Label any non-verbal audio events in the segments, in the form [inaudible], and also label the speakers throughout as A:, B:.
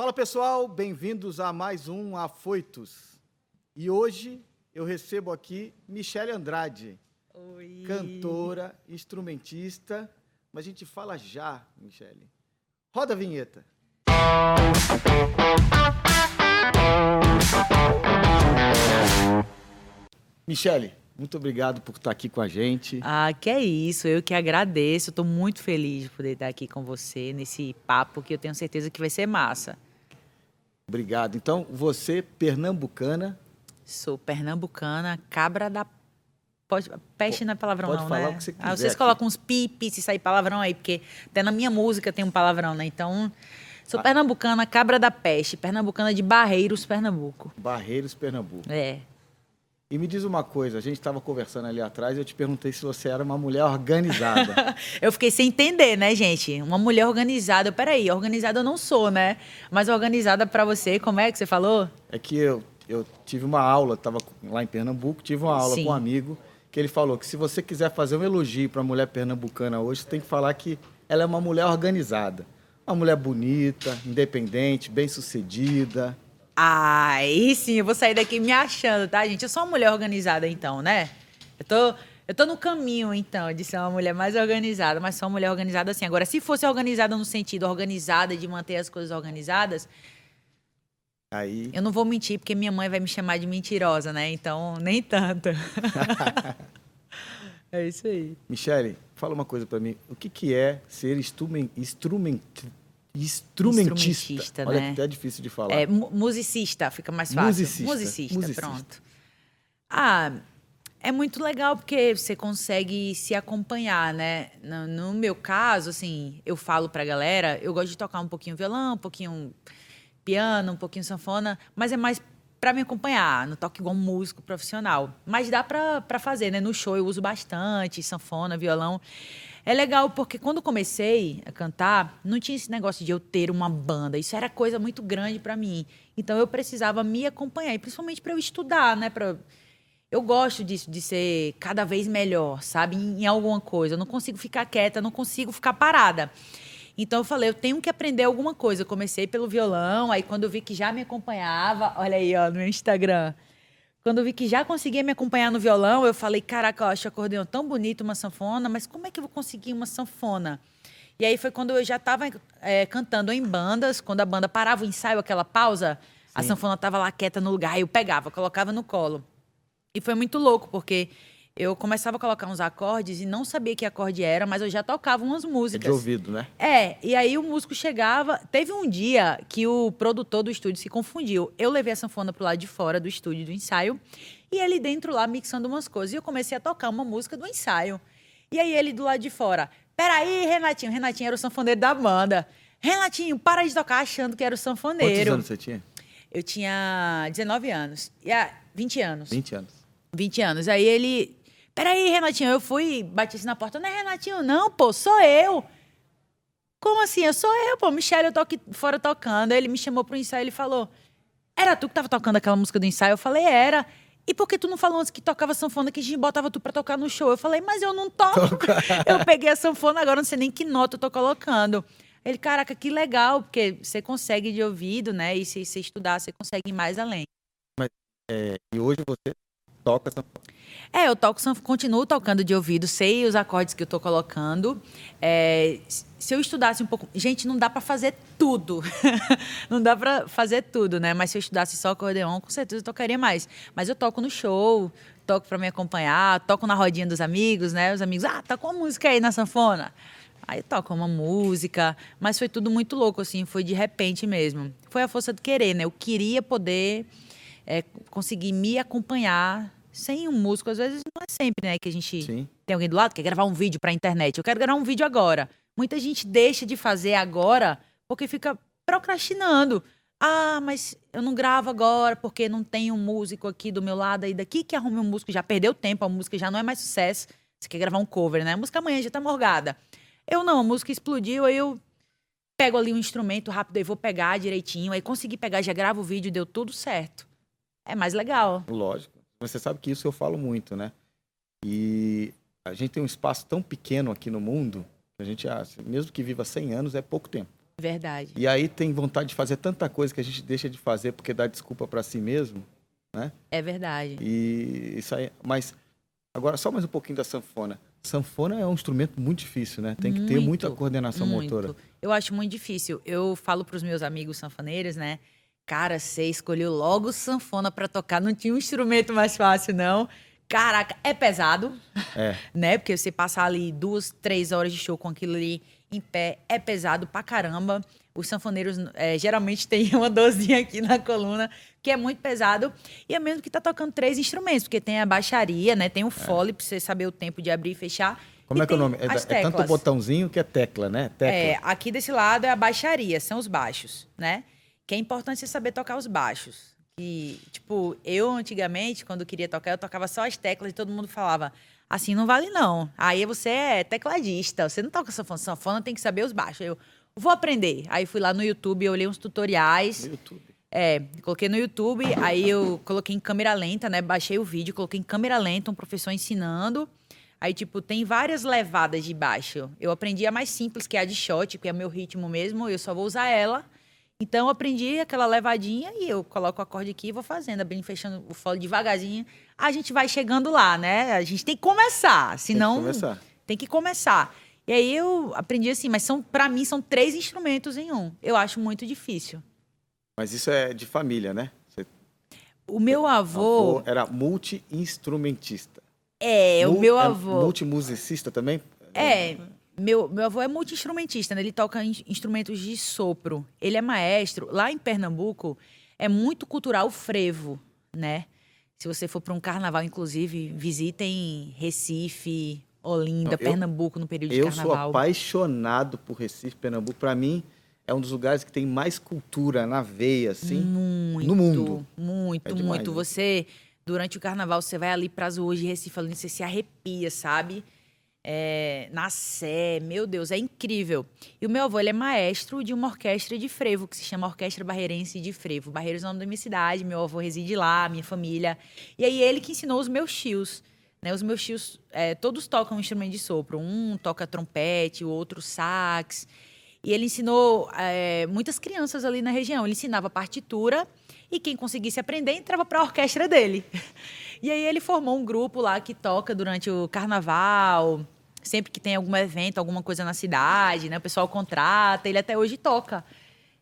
A: Fala pessoal, bem-vindos a mais um Afoitos. E hoje eu recebo aqui Michele Andrade,
B: Oi.
A: cantora, instrumentista. Mas a gente fala já, Michele. Roda a vinheta. Michele, muito obrigado por estar aqui com a gente.
B: Ah, que é isso. Eu que agradeço. Estou muito feliz de poder estar aqui com você nesse papo que eu tenho certeza que vai ser massa.
A: Obrigado. Então, você, pernambucana,
B: Sou pernambucana, cabra da. Pode, peste não é palavrão,
A: pode
B: não,
A: falar
B: né?
A: o que você
B: Ah,
A: quiser
B: vocês
A: aqui.
B: colocam uns pipi se sair palavrão aí, porque até na minha música tem um palavrão, né? Então, sou
A: Ah.
B: pernambucana, cabra da peste, pernambucana de Barreiros, Pernambuco.
A: Barreiros, Pernambuco.
B: É.
A: E me diz uma coisa, a gente estava conversando ali atrás e eu te perguntei se você era uma mulher organizada. [laughs]
B: Eu fiquei sem entender, né, gente? Uma mulher organizada. Peraí, organizada eu não sou, né? Mas organizada pra você, como é que você falou?
A: é que eu, eu tive uma aula, estava lá em Pernambuco, tive uma aula
B: Sim.
A: com um amigo que ele falou que se você quiser fazer um elogio para a mulher pernambucana hoje, você tem que falar que ela é uma mulher organizada. Uma mulher bonita, independente, bem-sucedida.
B: Aí sim, eu vou sair daqui me achando, tá, gente? Eu sou uma mulher organizada, então, né? Eu tô, eu tô no caminho, então, de ser uma mulher mais organizada, mas sou uma mulher organizada assim. Agora, se fosse organizada no sentido organizada, de manter as coisas organizadas,
A: Aí,
B: eu não vou mentir, porque minha mãe vai me chamar de mentirosa, né? Então, nem tanto. [laughs] é isso aí.
A: Michele, fala uma coisa para mim. O que, que é ser instrumen, instrument, instrumentista?
B: Instrumentista,
A: Olha
B: né?
A: que até é difícil de falar.
B: É, mu- musicista, fica mais fácil.
A: Musicista.
B: Musicista,
A: Musicista.
B: pronto. Ah, é muito legal porque você consegue se acompanhar, né? No, no meu caso, assim, eu falo pra galera, eu gosto de tocar um pouquinho violão, um pouquinho piano, um pouquinho sanfona, mas é mais pra me acompanhar, não toco igual um músico profissional. Mas dá pra fazer, né? No show eu uso bastante sanfona, violão. É legal porque quando comecei a cantar, não tinha esse negócio de eu ter uma banda. Isso era coisa muito grande pra mim. Então eu precisava me acompanhar, e principalmente pra eu estudar, né? Pra... Eu gosto disso, de ser cada vez melhor, sabe? Em, em alguma coisa. Eu não consigo ficar quieta, não consigo ficar parada. Então eu falei, eu tenho que aprender alguma coisa. Eu comecei pelo violão, aí quando eu vi que já me acompanhava, olha aí, ó, no meu Instagram. Quando eu vi que já conseguia me acompanhar no violão, eu falei, caraca, eu acho o acordeão tão bonito, uma sanfona, mas como é que eu vou conseguir uma sanfona? E aí foi quando eu já estava cantando em bandas, quando a banda parava o ensaio, aquela pausa, a
A: Sim.
B: sanfona estava lá quieta no lugar, aí eu pegava, colocava no colo. E foi muito louco, porque eu começava a colocar uns acordes e não sabia que acorde era, mas eu já tocava umas
A: É
B: músicas.
A: de ouvido, né?
B: É, e aí o músico chegava. Teve um dia que o produtor do estúdio se confundiu. Eu levei a sanfona pro lado de fora do estúdio do ensaio e ele dentro lá mixando umas coisas. E eu comecei a tocar uma música do ensaio. E aí ele do lado de fora. Peraí, Renatinho. Renatinho era o sanfoneiro da banda. Renatinho, para de tocar achando que era o
A: Quantos
B: sanfoneiro.
A: anos você tinha?
B: Eu tinha 19 anos. E, ah, 20 anos.
A: 20 anos.
B: 20 anos. Aí ele. Peraí, Renatinho, eu fui, bati assim na porta. Não é Renatinho, não, pô, sou eu. Como assim? Eu sou eu, pô. Michele, eu tô aqui fora tocando. Aí ele me chamou pro ensaio e ele falou: Era tu que tava tocando aquela música do ensaio? Eu falei: Era. E por que tu não falou antes que tocava sanfona, que a gente botava tu pra tocar no show? Eu falei, mas eu não toco. [laughs] eu peguei a sanfona, agora não sei nem que nota eu tô colocando. Ele, caraca, que legal, porque você consegue de ouvido, né? E se você estudar, você consegue ir mais além.
A: É, e hoje você toca essa...
B: É, eu toco, continuo tocando de ouvido, sei os acordes que eu tô colocando. É, se eu estudasse um pouco. Gente, não dá pra fazer tudo. [laughs] não dá pra fazer tudo, né? Mas se eu estudasse só acordeon, com certeza eu tocaria mais. Mas eu toco no show, toco pra me acompanhar, toco na rodinha dos amigos, né? Os amigos, ah, tá com a música aí na sanfona. Aí toca uma música, mas foi tudo muito louco, assim, foi de repente mesmo. Foi a força do querer, né? Eu queria poder é, conseguir me acompanhar sem um músico. Às vezes não é sempre, né, que a gente
A: Sim.
B: tem alguém do lado que quer gravar um vídeo pra internet. Eu quero gravar um vídeo agora. Muita gente deixa de fazer agora porque fica procrastinando. Ah, mas eu não gravo agora porque não tem um músico aqui do meu lado aí daqui que arrume um músico. Já perdeu tempo, a música já não é mais sucesso. Você quer gravar um cover, né? A música amanhã já tá morgada. Eu não, a música explodiu, aí eu pego ali um instrumento rápido e vou pegar direitinho. Aí consegui pegar, já gravo o vídeo, deu tudo certo. É mais legal.
A: Lógico. Você sabe que isso eu falo muito, né? E a gente tem um espaço tão pequeno aqui no mundo, a gente acha, mesmo que viva 100 anos, é pouco tempo.
B: Verdade.
A: E aí tem vontade de fazer tanta coisa que a gente deixa de fazer porque dá desculpa para si mesmo, né?
B: É verdade.
A: E isso aí, mas agora só mais um pouquinho da sanfona. Sanfona é um instrumento muito difícil, né? Tem que ter muita coordenação
B: muito.
A: motora.
B: Eu acho muito difícil. Eu falo para os meus amigos sanfoneiros, né? Cara, você escolheu logo sanfona para tocar, não tinha um instrumento mais fácil, não. Caraca, é pesado,
A: É. [laughs]
B: né? Porque você passar ali duas, três horas de show com aquilo ali em pé é pesado pra caramba. Os sanfoneiros é, geralmente têm [laughs] uma dorzinha aqui na coluna, que é muito pesado. E é mesmo que tá tocando três instrumentos, porque tem a baixaria, né? Tem o fole pra você saber o tempo de abrir e fechar.
A: Como
B: e
A: é que é o nome? É, é tanto botãozinho que é tecla, né? Tecla.
B: É, aqui desse lado é a baixaria, são os baixos, né? Que é importante você saber tocar os baixos. E, tipo, eu antigamente, quando queria tocar, eu tocava só as teclas e todo mundo falava, assim não vale não. Aí você é tecladista, você não toca sanfona, sanfona tem que saber os baixos. Eu vou aprender. Aí fui lá no YouTube, olhei uns tutoriais.
A: No YouTube.
B: É, coloquei no YouTube, aí eu coloquei em câmera lenta, né? Baixei o vídeo, coloquei em câmera lenta, um professor ensinando. Aí, tipo, tem várias levadas de baixo. Eu aprendi a mais simples, que é a de shot, que é meu ritmo mesmo, eu só vou usar ela. Então, eu aprendi aquela levadinha e eu coloco o acorde aqui e vou fazendo, abrindo e fechando o fole devagarzinho. A gente vai chegando lá, né? A gente tem que começar, senão...
A: Tem que começar.
B: Tem que começar. E aí eu aprendi assim, mas são para mim são três instrumentos em um. Eu acho muito difícil.
A: Mas isso é de família, né? Você
B: O meu avô,
A: avô era multi-instrumentista.
B: é, o meu
A: é
B: avô.
A: Multimusicista também?
B: É, meu, meu avô é multi-instrumentista, né? Ele toca in- instrumentos de sopro. Ele é maestro. Lá em Pernambuco é muito cultural o frevo, né? Se você for para um carnaval, inclusive, visitem Recife, Olinda,
A: Não, eu-
B: Pernambuco no período de
A: Eu sou
B: carnaval.
A: apaixonado por Recife, Pernambuco. Para mim, é um dos lugares que tem mais cultura na veia, assim.
B: Muito,
A: no mundo.
B: Muito,
A: É demais,
B: muito.
A: né?
B: Você, durante o carnaval, você vai ali para as ruas de Recife, ali, você se arrepia, sabe? É, na Sé, meu Deus, é incrível. E o meu avô, ele é maestro de uma orquestra de frevo, que se chama Orquestra Barreirense de Frevo. Barreiros é o nome da minha cidade, meu avô reside lá, minha família. E aí, ele que ensinou os meus tios. Né? Os meus tios, é, todos tocam um instrumento de sopro. Um toca trompete, o outro sax. E ele ensinou é, muitas crianças ali na região. Ele ensinava partitura e quem conseguisse aprender entrava para a orquestra dele. [laughs] E aí ele formou um grupo lá que toca durante o carnaval, sempre que tem algum evento, alguma coisa na cidade, né? O pessoal contrata, ele até hoje toca.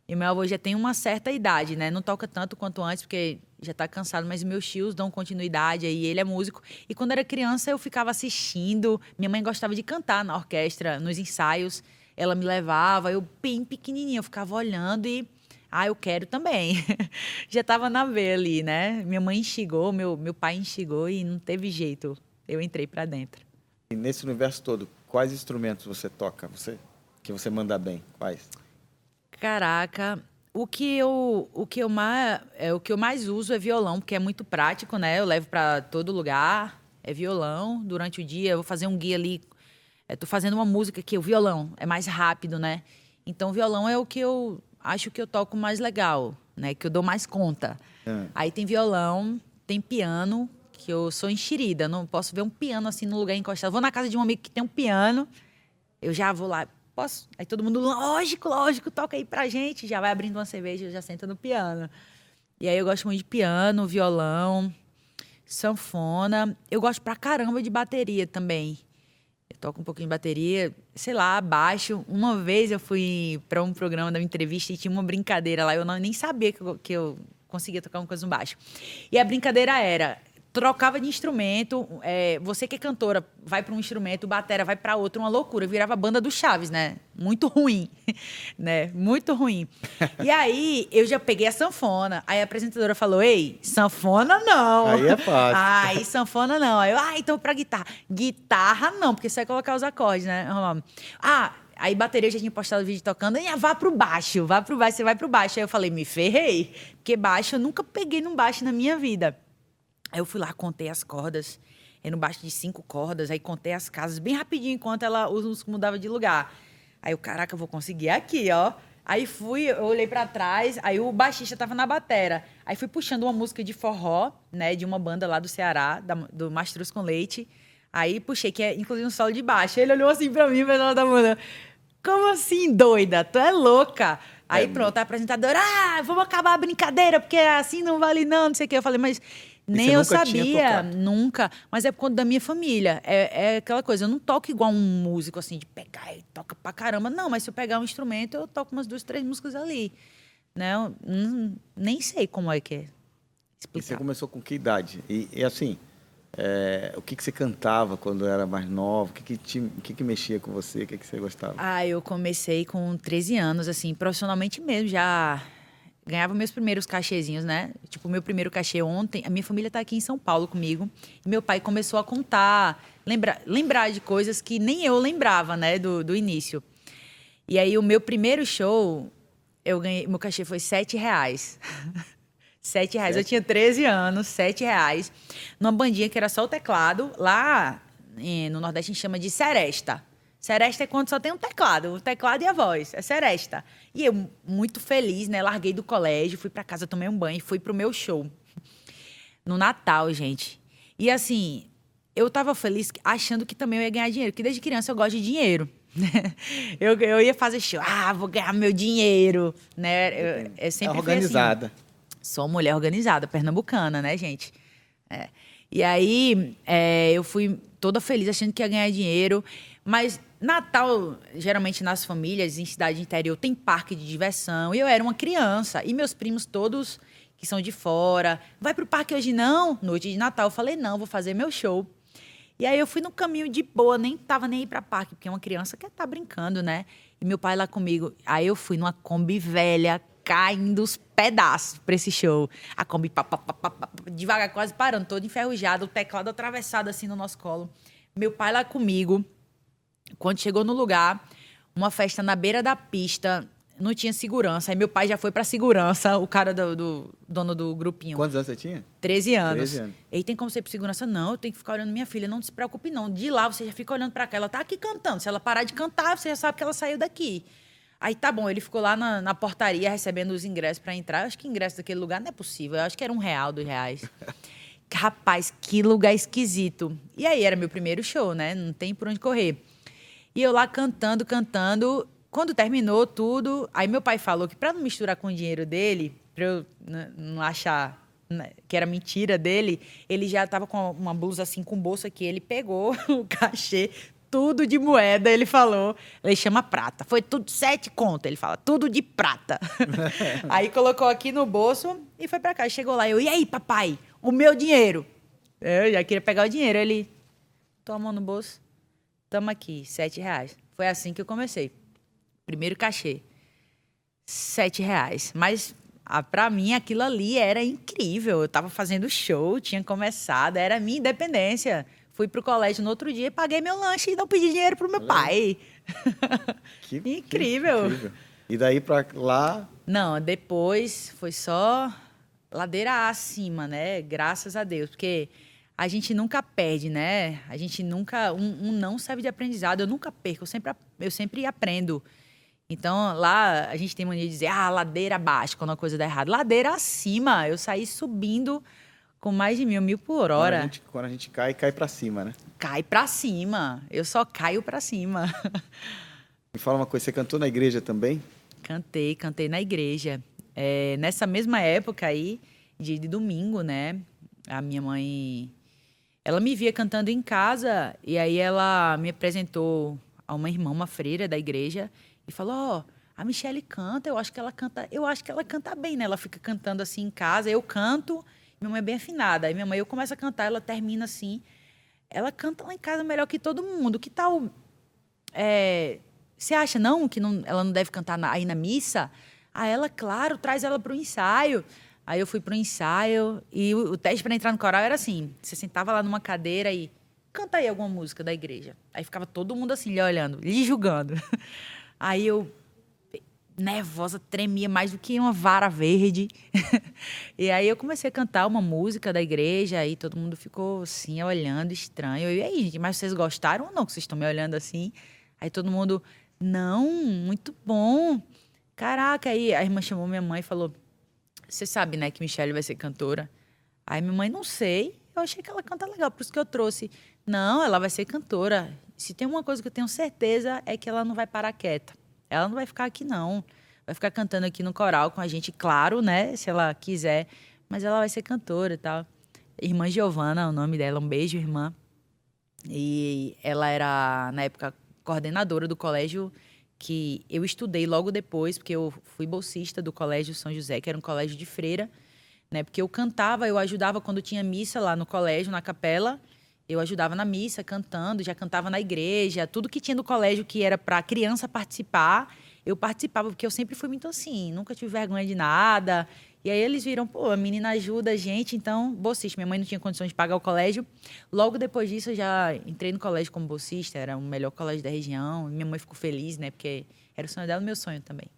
B: E meu avô já tem uma certa idade, né? Não toca tanto quanto antes, porque já tá cansado, mas meus tios dão continuidade aí, ele é músico. E quando era criança, eu ficava assistindo. Minha mãe gostava de cantar na orquestra, nos ensaios. Ela me levava, eu bem pequenininha, eu ficava olhando e ah, eu quero também. [laughs] já tava na veia ali, né? Minha mãe instigou, meu, meu pai instigou e não teve jeito. Eu entrei para dentro.
A: E nesse universo todo, quais instrumentos você toca? Você que você manda bem? Quais?
B: Caraca, o que eu, o que eu mais, é, o que eu mais uso é violão, porque é muito prático, né? Eu levo para todo lugar, é violão. Durante o dia eu vou fazer um guia ali, é, tô fazendo uma música que o violão é mais rápido, né? Então o violão é o que eu acho que eu toco mais legal, né? Que eu dou mais conta.
A: Ah.
B: Aí tem violão, tem piano, que eu sou enxerida, não posso ver um piano assim no lugar encostado. Vou na casa de um amigo que tem um piano, eu já vou lá, posso? Aí todo mundo, lógico, lógico, toca aí pra gente. Já vai abrindo uma cerveja, já senta no piano. E aí eu gosto muito de piano, violão, sanfona. Eu gosto pra caramba de bateria também. Toco um pouquinho de bateria, sei lá, baixo. Uma vez eu fui para um programa da entrevista e tinha uma brincadeira lá. Eu não, nem sabia que eu, que eu conseguia tocar uma coisa no baixo. E a brincadeira era trocava de instrumento. é, você que é cantora vai para um instrumento, batera vai para outro, uma loucura. Eu virava a banda do Chaves, né? Muito ruim, [laughs] né? Muito ruim. E aí eu já peguei a sanfona. Aí a apresentadora falou: "Ei, sanfona não".
A: Aí é fácil.
B: Aí sanfona não. Aí eu: "Ah, então para guitarra". Guitarra não, porque você vai colocar os acordes, né? Ah, Aí bateria já tinha postado vídeo tocando, e vá pro baixo, vá pro baixo, você vai pro baixo. Aí eu falei, me ferrei, porque baixo eu nunca peguei num baixo na minha vida. Aí eu fui lá, contei as cordas, era um baixo de cinco cordas, aí contei as casas bem rapidinho enquanto ela os mudavam de lugar. Aí eu, caraca, eu vou conseguir aqui, ó. Aí fui, eu olhei para trás, aí o baixista tava na batera. Aí fui puxando uma música de forró, né, de uma banda lá do Ceará, da, do Mastruz com Leite. Aí puxei, que é inclusive um solo de baixo. Ele olhou assim pra mim, pessoal da banda. Como assim, doida? Tu é louca. Aí é, pronto, a apresentadora, ah, vamos acabar a brincadeira, porque assim não vale não, não sei o que. Eu falei, mas nem eu sabia, nunca. Mas é por conta da minha família. É, é, aquela coisa, eu não toco igual um músico, assim, de pegar e toca pra caramba. Não, mas se eu pegar um instrumento, eu toco umas duas, três músicas ali. Né? Eu, nem sei como é que é.
A: Explicar. E você começou com que idade? E, e assim, é, o que, que você cantava quando era mais nova? O que, que, te, o que, que mexia com você? O que, que você gostava?
B: Ah, eu comecei com 13 anos, assim, profissionalmente mesmo. Já ganhava meus primeiros cachezinhos, né? Tipo, meu primeiro cachê ontem. A minha família tá aqui em São Paulo comigo. E meu pai começou a contar, lembrar, lembrar de coisas que nem eu lembrava, né, do, do início. E aí, o meu primeiro show, eu ganhei, meu cachê foi sete reais. [laughs] sete reais. Eu tinha 13 anos, sete reais. Numa bandinha que era só o teclado. Lá no Nordeste a gente chama de seresta. Seresta é quando só tem um teclado, o teclado e a voz. É seresta. E eu, muito feliz, né? Larguei do colégio, fui para casa, tomei um banho e fui pro meu show. No Natal, gente. E assim, eu tava feliz achando que também eu ia ganhar dinheiro, porque desde criança eu gosto de dinheiro. [laughs] eu, eu ia fazer show, ah, vou ganhar meu dinheiro, né? Eu, eu sempre
A: é organizada.
B: Assim. Sou mulher organizada, pernambucana, né, gente? É. E aí, é, eu fui toda feliz achando que ia ganhar dinheiro, mas Natal, geralmente nas famílias, em cidade interior, tem parque de diversão. E eu era uma criança. E meus primos todos que são de fora. Vai pro parque hoje não? Noite de Natal. Eu falei, não, vou fazer meu show. E aí eu fui no caminho de boa, nem tava nem ir pra parque, porque é uma criança quer estar tá brincando, né? E meu pai lá comigo. Aí eu fui numa Kombi velha, caindo os pedaços pra esse show. A Kombi pá, pá, pá, devagar, quase parando, todo enferrujado, o teclado atravessado assim no nosso colo. Meu pai lá comigo. Quando chegou no lugar, uma festa na beira da pista, não tinha segurança. Aí meu pai já foi pra segurança, o cara do, do dono do grupinho.
A: Quantos anos você tinha?
B: 13 anos. 13 anos. E tem como ser pra segurança? Não, eu tenho que ficar olhando minha filha. Não se preocupe, não. De lá você já fica olhando pra cá. Ela tá aqui cantando. Se ela parar de cantar, você já sabe que ela saiu daqui. Aí tá bom, ele ficou lá na, na portaria recebendo os ingressos para entrar. Eu acho que ingresso daquele lugar não é possível. Eu acho que era um real, dois reais. [laughs] Rapaz, que lugar esquisito. E aí era meu primeiro show, né? Não tem por onde correr. E eu lá cantando, cantando. Quando terminou tudo, aí meu pai falou que para não misturar com o dinheiro dele, para eu não achar né, que era mentira dele, ele já estava com uma blusa assim com bolsa que ele pegou [laughs] o cachê, tudo de moeda, ele falou. Ele chama prata. Foi tudo sete contas, ele fala, tudo de prata. [laughs] aí colocou aqui no bolso e foi para cá. Chegou lá, eu, e aí, papai, o meu dinheiro? Eu já queria pegar o dinheiro. Ele, toma no bolso. Tamo aqui, sete reais. Foi assim que eu comecei. Primeiro cachê, sete reais. Mas para mim aquilo ali era incrível. Eu estava fazendo show, tinha começado, era minha independência. Fui pro colégio no outro dia, paguei meu lanche e não pedi dinheiro pro meu pai. [laughs] Que, incrível. Que incrível.
A: E daí para lá?
B: Não, depois foi só ladeira acima, né? Graças a Deus, porque a gente nunca perde, né? A gente nunca. Um, um, não serve de aprendizado. Eu nunca perco, eu sempre, eu sempre aprendo. Então, lá a gente tem mania de dizer, ah, ladeira abaixo, quando a coisa dá errado. Ladeira acima. Eu saí subindo com mais de mil, mil por hora.
A: Quando a gente, quando a gente cai, cai para cima, né?
B: Cai para cima. Eu só caio para cima. [laughs]
A: Me fala uma coisa, você cantou na igreja também?
B: Cantei, cantei na igreja. É, nessa mesma época aí, dia de domingo, né? A minha mãe ela me via cantando em casa e aí ela me apresentou a uma irmã, uma freira da igreja e falou: "Ó, oh, a Michelle canta, eu acho que ela canta, eu acho que ela canta bem, né? Ela fica cantando assim em casa, eu canto, minha mãe é bem afinada. Aí minha mãe eu começo a cantar, ela termina assim. Ela canta lá em casa melhor que todo mundo. Que tal é, você acha não que não, ela não deve cantar na, aí na missa? Ah, ela, claro, traz ela para o ensaio. Aí eu fui pro ensaio e o, o teste para entrar no coral era assim: você sentava lá numa cadeira e canta aí alguma música da igreja. Aí ficava todo mundo assim, lhe olhando, lhe julgando. [laughs] Aí eu, nervosa, tremia mais do que uma vara verde. [laughs] e aí eu comecei a cantar uma música da igreja, aí todo mundo ficou assim, olhando estranho. E aí, gente, mas vocês gostaram ou não que vocês estão me olhando assim? Aí todo mundo, não, muito bom. Caraca, aí a irmã chamou minha mãe e falou: você sabe, né, que Michelle vai ser cantora. Aí minha mãe, não sei. eu achei que ela canta legal, por isso que eu trouxe. Não, ela vai ser cantora. Se tem uma coisa que eu tenho certeza é que ela não vai parar quieta. Ela não vai ficar aqui, não. Vai ficar cantando aqui no coral com a gente, claro, né? Se ela quiser. Mas ela vai ser cantora e tal. Irmã Giovana, o nome dela. Um beijo, irmã. E ela era, na época, coordenadora do colégio que eu estudei logo depois, porque eu fui bolsista do Colégio São José, que era um colégio de freira, né? Porque eu cantava, eu ajudava quando tinha missa lá no colégio, na capela. Eu ajudava na missa, cantando, já cantava na igreja, tudo que tinha no colégio que era para criança participar, eu participava, porque eu sempre fui muito assim, nunca tive vergonha de nada. E aí eles viram, pô, a menina ajuda a gente, então, bolsista. Minha mãe não tinha condições de pagar o colégio. Logo depois disso, eu já entrei no colégio como bolsista, era o melhor colégio da região. Minha mãe ficou feliz, né? Porque era o sonho dela meu sonho também.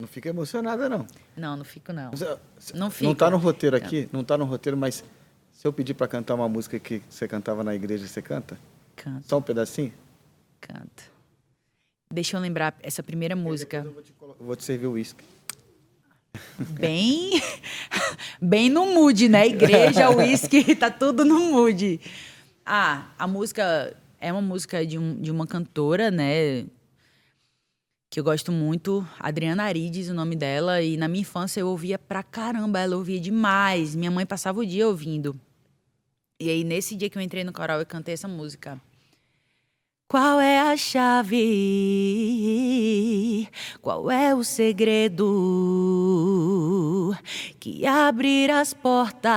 A: Não fica emocionada, não.
B: Não, não fico, não.
A: Você-
B: Não fico.
A: Não tá no roteiro aqui, não tá no roteiro, mas se eu pedir para cantar uma música que você cantava na igreja, você canta?
B: Canto,
A: Só um pedacinho?
B: canto. Deixa eu lembrar essa primeira música.
A: Eu vou te, vou te servir o uísque.
B: Bem, [laughs] bem no mood, né? Igreja, [laughs] uísque, tá tudo no mood. Ah, a música é uma música de, um- de uma cantora, né? Que eu gosto muito, Adriana Arides, o nome dela. E na minha infância eu ouvia pra caramba, ela ouvia demais. Minha mãe passava o dia ouvindo. E aí, nesse dia que eu entrei no coral, eu cantei essa música. Qual é a chave? Qual é o segredo que abrir as portas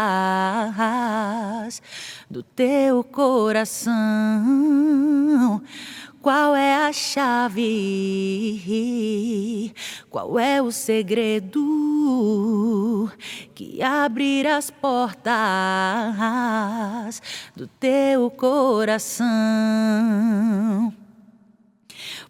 B: do teu coração? Qual é a chave? Qual é o segredo que abrir as portas do teu coração?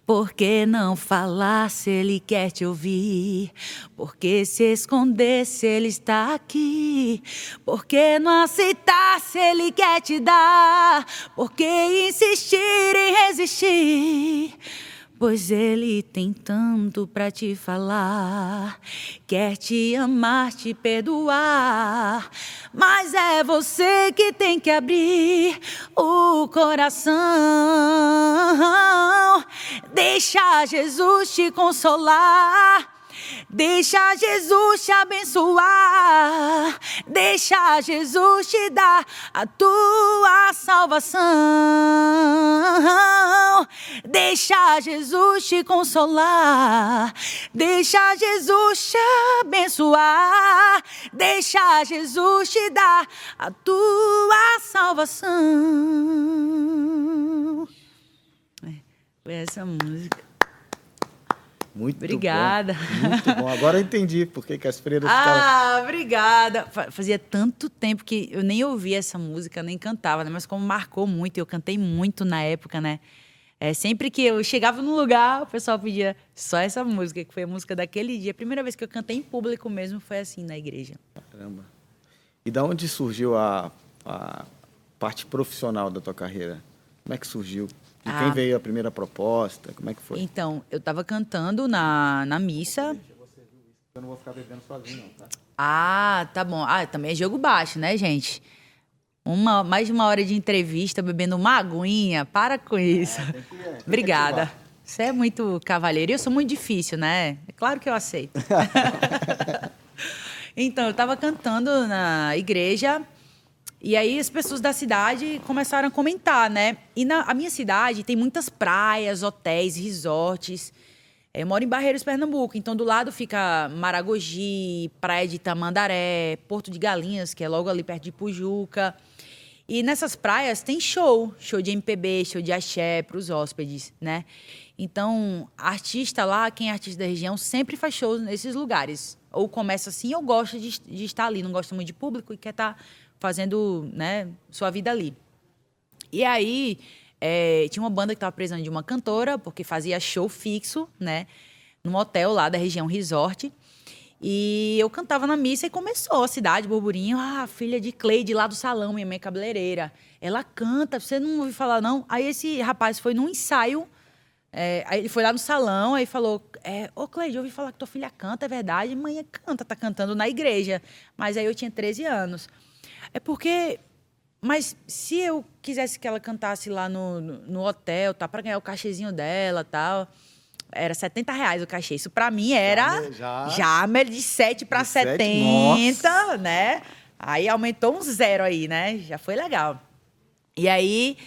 B: Por que não falar se ele quer te ouvir? Por que se esconder se ele está aqui? Por que não aceitar se ele quer te dar? Por que insistir em resistir? Pois ele tem tanto pra te falar, quer te amar, te perdoar, mas é você que tem que abrir o coração. Deixa Jesus te consolar. Deixa Jesus te abençoar. Deixa Jesus te dar a tua salvação. Deixa Jesus te consolar. Deixa Jesus te abençoar. Deixa Jesus te dar a tua salvação. É, Foi essa música.
A: Muito
B: Obrigada.
A: bom. Muito bom. Agora eu entendi por que, que as freiras ficavam...
B: Ah, obrigada. Fa- Fazia tanto tempo que eu nem ouvia essa música, nem cantava, né? Mas como marcou muito, eu cantei muito na época, né? É, sempre que eu chegava num lugar, o pessoal pedia só essa música, que foi a música daquele dia. A primeira vez que eu cantei em público mesmo foi assim, na igreja.
A: Caramba. E da onde surgiu a, a parte profissional da tua carreira? Como é que surgiu? De quem
B: Ah.
A: veio a primeira proposta? Como é que foi?
B: Então, eu tava cantando na, na missa.
A: Eu não vou ficar bebendo sozinho, não, tá?
B: Ah, tá bom. Ah, também é jogo baixo, né, gente? Uma, mais de uma hora de entrevista bebendo uma aguinha. Para com isso. Obrigada. Você é muito cavalheiro. E eu sou muito difícil, né? É claro que eu aceito. [laughs] então, eu estava cantando na igreja. E aí as pessoas da cidade começaram a comentar, né? E na a minha cidade tem muitas praias, hotéis, resorts. Eu moro em Barreiros, Pernambuco. Então, do lado fica Maragogi, Praia de Tamandaré, Porto de Galinhas, que é logo ali perto de Pujuca. E nessas praias tem show, show de MPB, show de axé para os hóspedes, né? Então, artista lá, quem é artista da região, sempre faz shows nesses lugares. Ou começa assim, ou gosta de, de estar ali, não gosta muito de público e quer estar fazendo né, sua vida ali. E aí, é, tinha uma banda que estava precisando de uma cantora, porque fazia show fixo, né? Num hotel lá da região Resort. E eu cantava na missa e começou a cidade, burburinho. Ah, filha de Cleide lá do salão, minha mãe é cabeleireira. Ela canta, você não ouviu falar, não? Aí esse rapaz foi num ensaio. é, aí ele foi lá no salão, aí falou: é, Ô Cleide, eu ouvi falar que tua filha canta, é verdade? Mãe canta, tá cantando na igreja. Mas aí eu tinha 13 anos. É porque. Mas se eu quisesse que ela cantasse lá no, no, no hotel, tá? Pra ganhar o cachezinho dela tal. Era 70 reais o cachê. Isso pra mim era.
A: Já.
B: Já, de 7 para
A: De sete,
B: 70, né? Aí aumentou um zero aí, né? Já foi legal. E aí,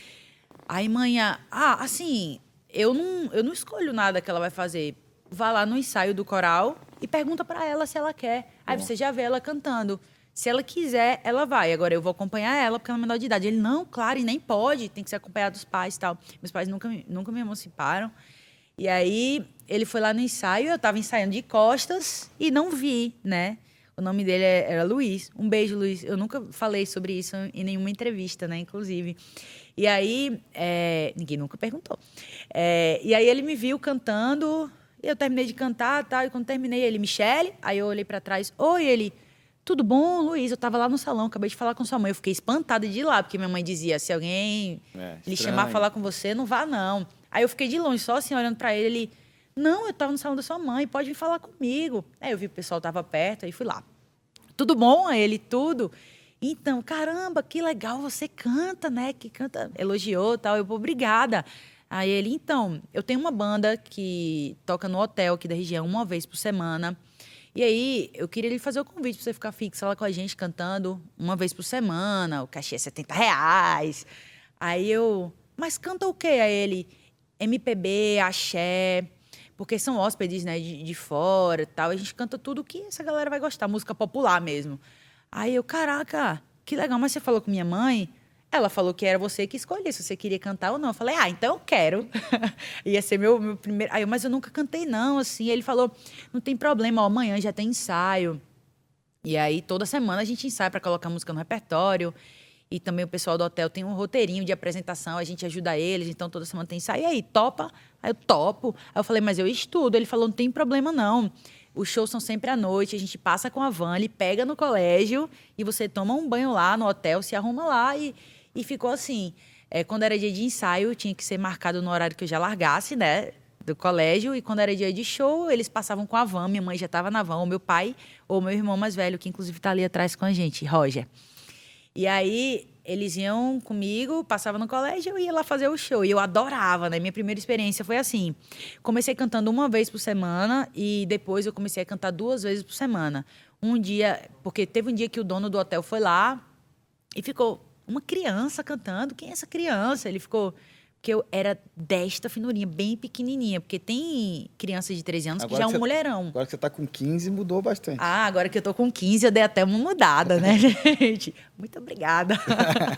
B: aí manhã, ah, assim, eu não, eu não escolho nada que ela vai fazer. Vá lá no ensaio do coral e pergunta para ela se ela quer. Aí
A: Bom.
B: você já vê ela cantando. Se ela quiser, ela vai. Agora eu vou acompanhar ela porque ela é menor de idade. Ele não, claro, e nem pode, tem que ser acompanhado dos pais e tal. Meus pais nunca, nunca me emanciparam. E aí ele foi lá no ensaio, eu tava ensaiando de costas e não vi, né? O nome dele é- era Luiz. Um beijo, Luiz. Eu nunca falei sobre isso em nenhuma entrevista, né? Inclusive. E aí, é, ninguém nunca perguntou. É, e aí ele me viu cantando, e eu terminei de cantar, tal, e quando terminei, ele, Michele, aí eu olhei pra trás, oi, ele, tudo bom, Luiz? Eu tava lá no salão, acabei de falar com sua mãe. Eu fiquei espantada de ir lá, porque minha mãe dizia, se alguém
A: É,
B: lhe chamar falar com você, não vá, não. Aí eu fiquei de longe, só assim, olhando pra ele, ele, não, eu tava no salão da sua mãe, pode vir falar comigo. Aí eu vi que o pessoal tava perto, aí fui lá. Tudo bom? Aí ele, tudo. Então, caramba, que legal, você canta, né? Que canta, elogiou tal. Eu, obrigada. Aí ele, então, eu tenho uma banda que toca no hotel aqui da região uma vez por semana. E aí, eu queria lhe fazer o convite pra você ficar fixa lá com a gente cantando uma vez por semana. O cachê é 70 reais. Aí eu, mas canta o quê? Aí ele, MPB, axé, porque são hóspedes, né, de, de fora e tal. A gente canta tudo que essa galera vai gostar, música popular mesmo. Aí eu, caraca, que legal, mas você falou com minha mãe? Ela falou que era você que escolhia se você queria cantar ou não. Eu falei, ah, então eu quero. [laughs] Ia ser meu, meu primeiro. Aí eu, mas eu nunca cantei, não, assim. Ele falou, não tem problema, ó, amanhã já tem ensaio. E aí, toda semana a gente ensaia para colocar música no repertório. E também o pessoal do hotel tem um roteirinho de apresentação, a gente ajuda eles, então toda semana tem ensaio. E aí, topa? Aí eu topo. Aí eu falei, mas eu estudo. Ele falou, não tem problema não. Os shows são sempre à noite, a gente passa com a van, ele pega no colégio e você toma um banho lá no hotel, se arruma lá e, e ficou assim. É, quando era dia de ensaio, tinha que ser marcado no horário que eu já largasse, né? Do colégio, e quando era dia de show, eles passavam com a van. Minha mãe já estava na van, ou meu pai, ou meu irmão mais velho, que inclusive está ali atrás com a gente, Roger. E aí eles iam comigo, passavam no colégio, eu ia lá fazer o show. E eu adorava, né? Minha primeira experiência foi assim. Comecei cantando uma vez por semana e depois eu comecei a cantar duas vezes por semana. Um dia, porque teve um dia que o dono do hotel foi lá e ficou uma criança cantando. Quem é essa criança? Ele ficou porque eu era desta finurinha, bem pequenininha, porque tem criança de 13 anos que já é um
A: você,
B: mulherão.
A: Agora que você tá com 15, mudou bastante.
B: Ah, agora que eu tô com 15, eu dei até uma mudada, né, [laughs] gente? Muito obrigada.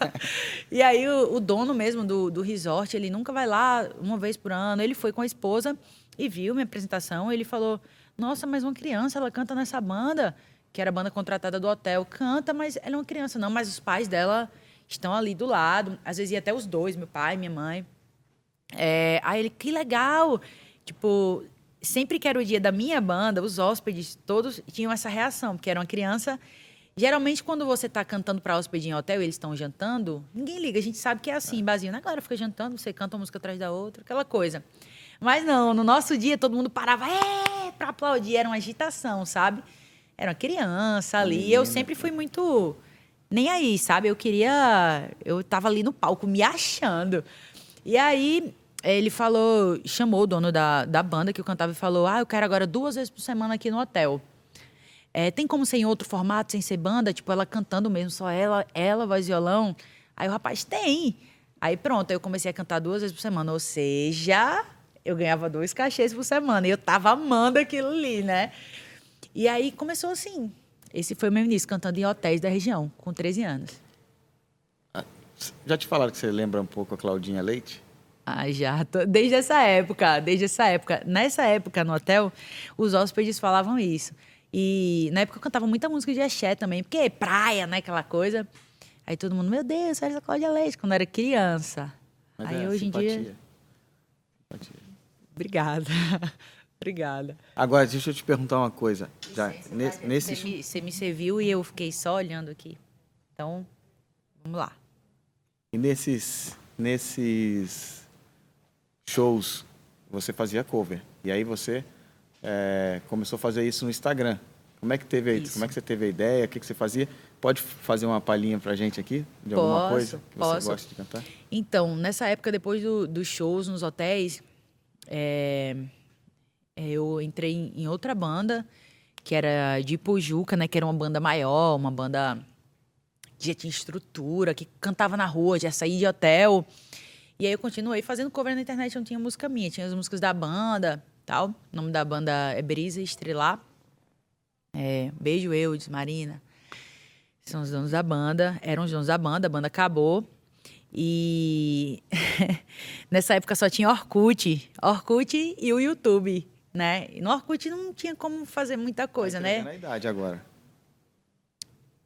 B: [laughs] e aí, o, o dono mesmo do, do resort, ele nunca vai lá uma vez por ano. Ele foi com a esposa e viu minha apresentação. Ele falou: Nossa, mas uma criança, ela canta nessa banda, que era a banda contratada do hotel. Canta, mas ela é uma criança. Não, mas os pais dela estão ali do lado. Às vezes ia até os dois, meu pai, minha mãe. É, aí ele, que legal! Tipo, sempre que era o dia da minha banda, os hóspedes todos tinham essa reação, porque era uma criança. Geralmente, quando você está cantando para hóspede em hotel e eles estão jantando, ninguém liga. A gente sabe que é assim, em barzinho. né? A galera fica jantando, você canta uma música atrás da outra, aquela coisa. Mas não, no nosso dia, todo mundo parava é, para aplaudir. Era uma agitação, sabe? Era uma criança ali. E eu sempre fui muito nem aí, sabe? Eu queria. Eu tava ali no palco me achando. E aí ele falou, chamou o dono da, da banda que eu cantava e falou: Ah, eu quero agora duas vezes por semana aqui no hotel. É, tem como ser em outro formato, sem ser banda? Tipo, ela cantando mesmo, só ela, ela, voz violão. Aí o rapaz, tem. Aí pronto, eu comecei a cantar duas vezes por semana. Ou seja, eu ganhava dois cachês por semana. E eu tava amando aquilo ali, né? E aí começou assim. Esse foi o meu início, cantando em hotéis da região, com 13 anos.
A: Já te falaram que você lembra um pouco a Claudinha Leite?
B: Ah, já. Tô- Desde essa época, desde essa época. Nessa época, no hotel, os hóspedes falavam isso. E na época eu cantava muita música de axé também, porque é praia, né? Aquela coisa. Aí todo mundo, meu Deus, essa Cláudia Leite, quando eu era criança.
A: Mas
B: Aí
A: é,
B: hoje em dia.
A: simpatia. Simpatia.
B: Obrigada. [laughs] Obrigada.
A: Agora, deixa eu te perguntar uma coisa. Já,
B: Você
A: nesse,
B: me, você me serviu e eu fiquei só olhando aqui. Então, vamos lá.
A: e nesses, nesses shows, você fazia cover. E aí você é, começou a fazer isso no Instagram. Como é que teve aí? Como é que você teve a ideia? O que, que você fazia? Pode fazer uma palhinha pra gente aqui de
B: posso,
A: alguma coisa que você
B: posso.
A: gosta de cantar?
B: Então, nessa época, depois do, dos shows nos hotéis, é, eu entrei em, outra banda, que era de Ipojuca, né? Que era uma banda maior, uma banda que já tinha estrutura, que cantava na rua, já saía de hotel. E aí eu continuei fazendo cover na internet, não tinha música minha, tinha as músicas da banda, tal. O nome da banda é Brisa Estrelar. É, Beijo Eudes, Marina. São os donos da banda, eram os donos da banda, a banda acabou. E [laughs] nessa época só tinha Orkut, Orkut e o YouTube, né? E no Orkut não tinha como fazer muita coisa,
A: Vai
B: né?
A: na idade agora.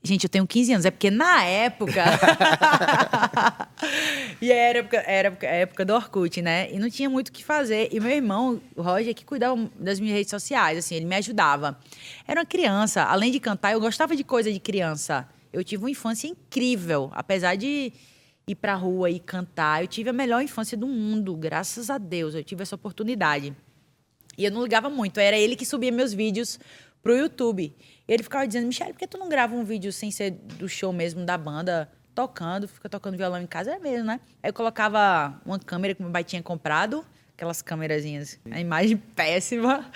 B: Gente, eu tenho 15 anos, é porque na época. [laughs] e era época, era época do Orkut, né? E não tinha muito o que fazer. E meu irmão, o Roger, que cuidava das minhas redes sociais, assim, ele me ajudava. Era uma criança, além de cantar, eu gostava de coisa de criança. Eu tive uma infância incrível, apesar de ir pra rua e cantar. Eu tive a melhor infância do mundo, graças a Deus. Eu tive essa oportunidade. E eu não ligava muito. Era ele que subia meus vídeos pro YouTube. E ele ficava dizendo, Michelle, por que tu não grava um vídeo sem ser do show mesmo da banda, tocando, fica tocando violão em casa? É mesmo, né? Aí eu colocava uma câmera que meu pai tinha comprado, aquelas câmerazinhas, a imagem [laughs] péssima,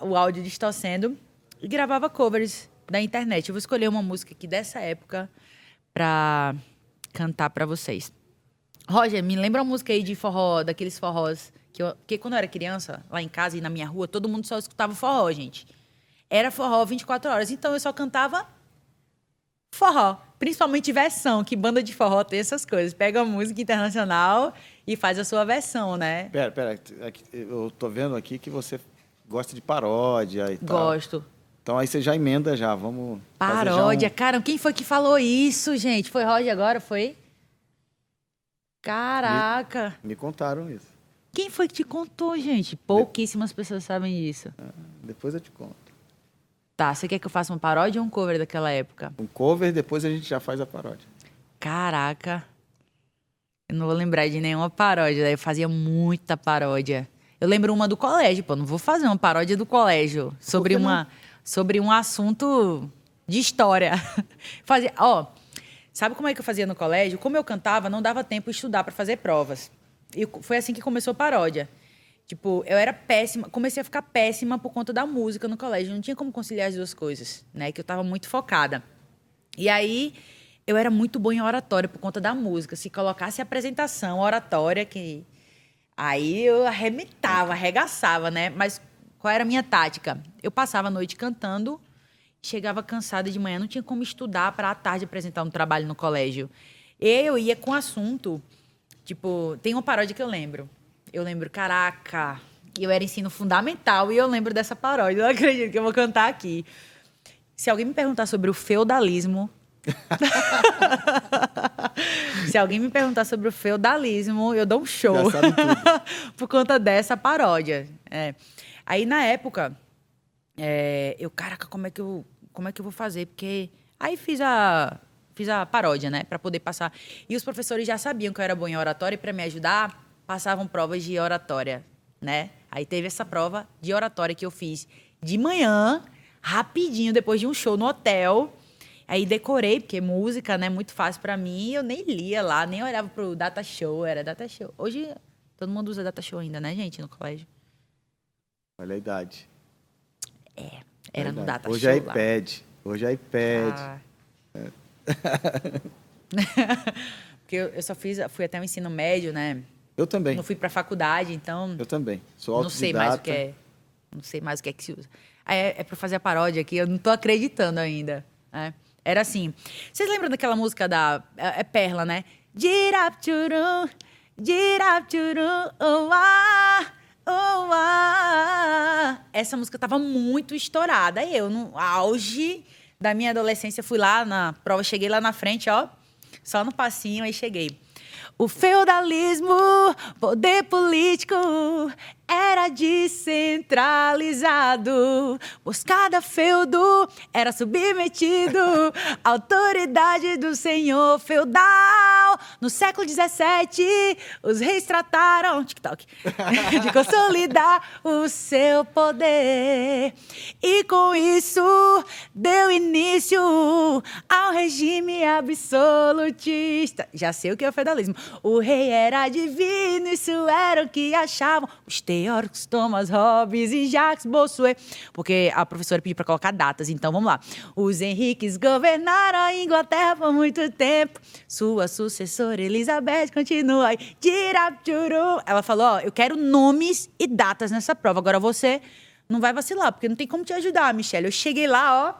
B: o áudio distorcendo, e gravava covers da internet. Eu vou escolher uma música aqui dessa época pra cantar pra vocês. Roger, me lembra uma música aí de forró, daqueles forrós que, eu, que quando eu era criança, lá em casa e na minha rua, todo mundo só escutava forró, gente. Era forró 24 horas, então eu só cantava forró, principalmente versão, que banda de forró tem essas coisas. Pega a música internacional e faz a sua versão, né?
A: Pera, pera, aqui- eu tô vendo aqui que você gosta de paródia e tal.
B: Gosto.
A: Então aí você já emenda já, vamos
B: Paródia.
A: um-
B: Cara, quem foi que falou isso, gente? Foi Roger agora, foi? Caraca.
A: Me contaram isso.
B: Quem foi que te contou, gente? Pouquíssimas pessoas sabem disso.
A: Depois eu te conto.
B: Tá, você quer que eu faça uma paródia ou um cover daquela época?
A: Um cover, depois a gente já faz a paródia.
B: Caraca. Eu não vou lembrar de nenhuma paródia. Eu fazia muita paródia. Eu lembro uma do colégio, pô. Não vou fazer uma paródia do colégio sobre uma sobre um assunto de história. [laughs] Fazia, ó, sabe como é que eu fazia no colégio? Como eu cantava, não dava tempo de estudar para fazer provas. E foi assim que começou a paródia. Tipo, eu era péssima, comecei a ficar péssima por conta da música no colégio. Não tinha como conciliar as duas coisas, né? Que eu tava muito focada. E aí, eu era muito boa em oratória por conta da música. Se colocasse apresentação, oratória, que. Aí eu arrebentava, arregaçava, né? Mas qual era a minha tática? Eu passava a noite cantando, chegava cansada de manhã, não tinha como estudar para à tarde apresentar um trabalho no colégio. Eu ia com assunto. Tipo, tem uma paródia que eu lembro. Eu lembro, caraca, eu era ensino fundamental e eu lembro dessa paródia. Eu não acredito que eu vou cantar aqui. Se alguém me perguntar sobre o feudalismo. [laughs] Se alguém me perguntar sobre o feudalismo, eu dou um show. [laughs] Por conta dessa paródia. É. Aí, na época, é, eu, caraca, como é, que eu, como é que eu vou fazer? Porque. Aí fiz a, fiz a paródia, né? Pra poder passar. E os professores já sabiam que eu era boa em oratória e, pra me ajudar, passavam provas de oratória, né? Aí teve essa prova de oratória que eu fiz de manhã, rapidinho, depois de um show no hotel. Aí decorei, porque música, né, muito fácil pra mim. Eu nem lia lá, nem olhava pro data show, era data show. Hoje todo mundo usa data show ainda, né, gente, no colégio.
A: Olha a idade.
B: Era no
A: Verdade.
B: data
A: Hoje
B: show
A: é
B: lá.
A: iPad. Hoje é iPad.
B: Ah. [laughs] Porque eu, eu só fiz, fui até o ensino médio, né?
A: Eu também.
B: Não fui pra faculdade, então
A: Eu também. Sou
B: não sei mais o que
A: autodidata.
B: é. Não sei mais o que é que se usa. É, é pra fazer a paródia aqui, eu não tô acreditando ainda. né? Era assim. Vocês lembram daquela música da. É, é Perla, né? Girapturum, girapturum, oh, ah, oh, ah. Essa música tava muito estourada. Eu, no auge da minha adolescência, fui lá na prova, cheguei lá na frente, ó. Só no passinho, aí cheguei. O feudalismo, poder político, era descentralizado, pois cada feudo era submetido à autoridade do senhor feudal. No século XVII, os reis trataram TikTok, [laughs] de consolidar o seu poder. E com isso, deu início ao regime absolutista. Já sei o que é o feudalismo. O rei era divino, isso era o que achavam os teóricos Thomas Hobbes e Jacques Bossuet. Porque a professora pediu para colocar datas, então vamos lá. Os Henriques governaram a Inglaterra por muito tempo. Sua sucessora Elizabeth continua aí. Ela falou: Ó, eu quero nomes e datas nessa prova. Agora você não vai vacilar, porque não tem como te ajudar, Michelle. Eu cheguei lá, ó,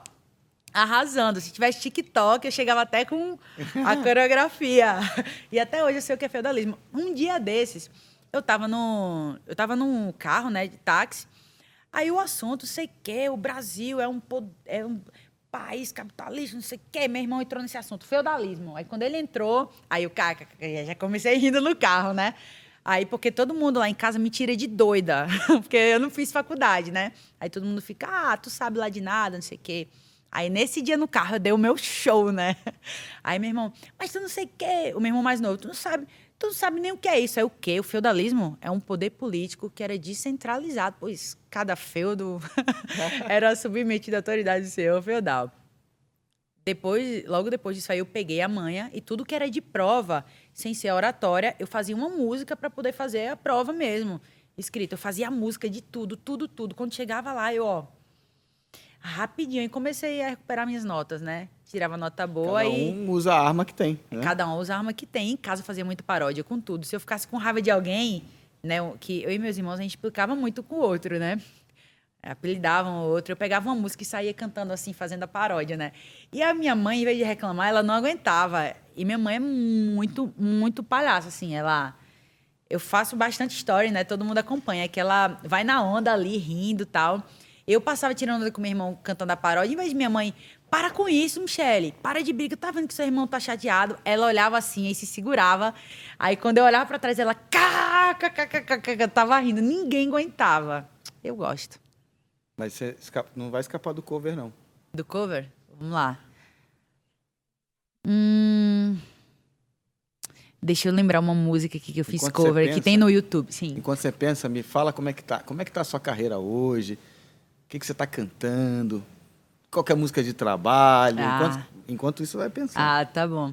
B: arrasando. Se tivesse TikTok, eu chegava até com a [laughs] coreografia. e até hoje eu sei o que é feudalismo. Um dia desses, eu tava no, eu tava num carro, né, de táxi. Aí o assunto, sei que, o Brasil é um, é um país capitalista, não sei o quê. Meu irmão entrou nesse assunto, feudalismo. Aí quando ele entrou, aí o cara, já comecei [laughs] rindo no carro, né? Aí, porque todo mundo lá em casa me tira de doida, [laughs] porque eu não fiz faculdade, né? Aí todo mundo fica, ah, tu sabe lá de nada, não sei o quê. Aí nesse dia no carro eu dei o meu show, né? [laughs] Aí meu irmão, mas tu não sei o quê. O meu irmão mais novo, tu não sabe, tu não sabe nem o que é isso. É o quê? O feudalismo é um poder político que era descentralizado, pois cada feudo [laughs] era submetido à autoridade do senhor feudal. Depois, logo depois disso aí, eu peguei a manha e tudo que era de prova, sem ser oratória, eu fazia uma música para poder fazer a prova mesmo. Escrita, eu fazia a música de tudo, tudo, tudo. Quando chegava lá, eu, ó, rapidinho e comecei a recuperar minhas notas, né? Tirava nota boa
A: Cada
B: e.
A: um usa a arma que tem. Né?
B: Cada um usa a arma que tem. Em casa eu fazia muita paródia com tudo. Se eu ficasse com raiva de alguém, né? Que eu e meus irmãos, a gente explicava muito com o outro, né? Apelidavam o outro. Eu pegava uma música e saía cantando assim, fazendo a paródia, né? E a minha mãe, em vez de reclamar, ela não aguentava. E minha mãe é muito, muito palhaça, assim. Ela eu faço bastante história, né? Todo mundo acompanha, que ela vai na onda ali, rindo tal. Eu passava tirando onda com meu irmão cantando a paródia, em vez de minha mãe, para com isso, Michele, para de briga, tá vendo que seu irmão tá chateado? Ela olhava assim e se segurava. Aí quando eu olhava para trás, ela tava rindo, ninguém aguentava. Eu gosto.
A: Mas você não vai escapar do cover, não.
B: Do cover? Vamos lá. Hum... Deixa eu lembrar uma música aqui que eu fiz Enquanto cover, pensa, que tem no YouTube, sim.
A: Enquanto você pensa, me fala como é que tá. Como é que tá a sua carreira hoje? que, que você está cantando, qual é a música de trabalho. Ah. Enquanto, enquanto, isso, vai pensar.
B: Ah, tá bom.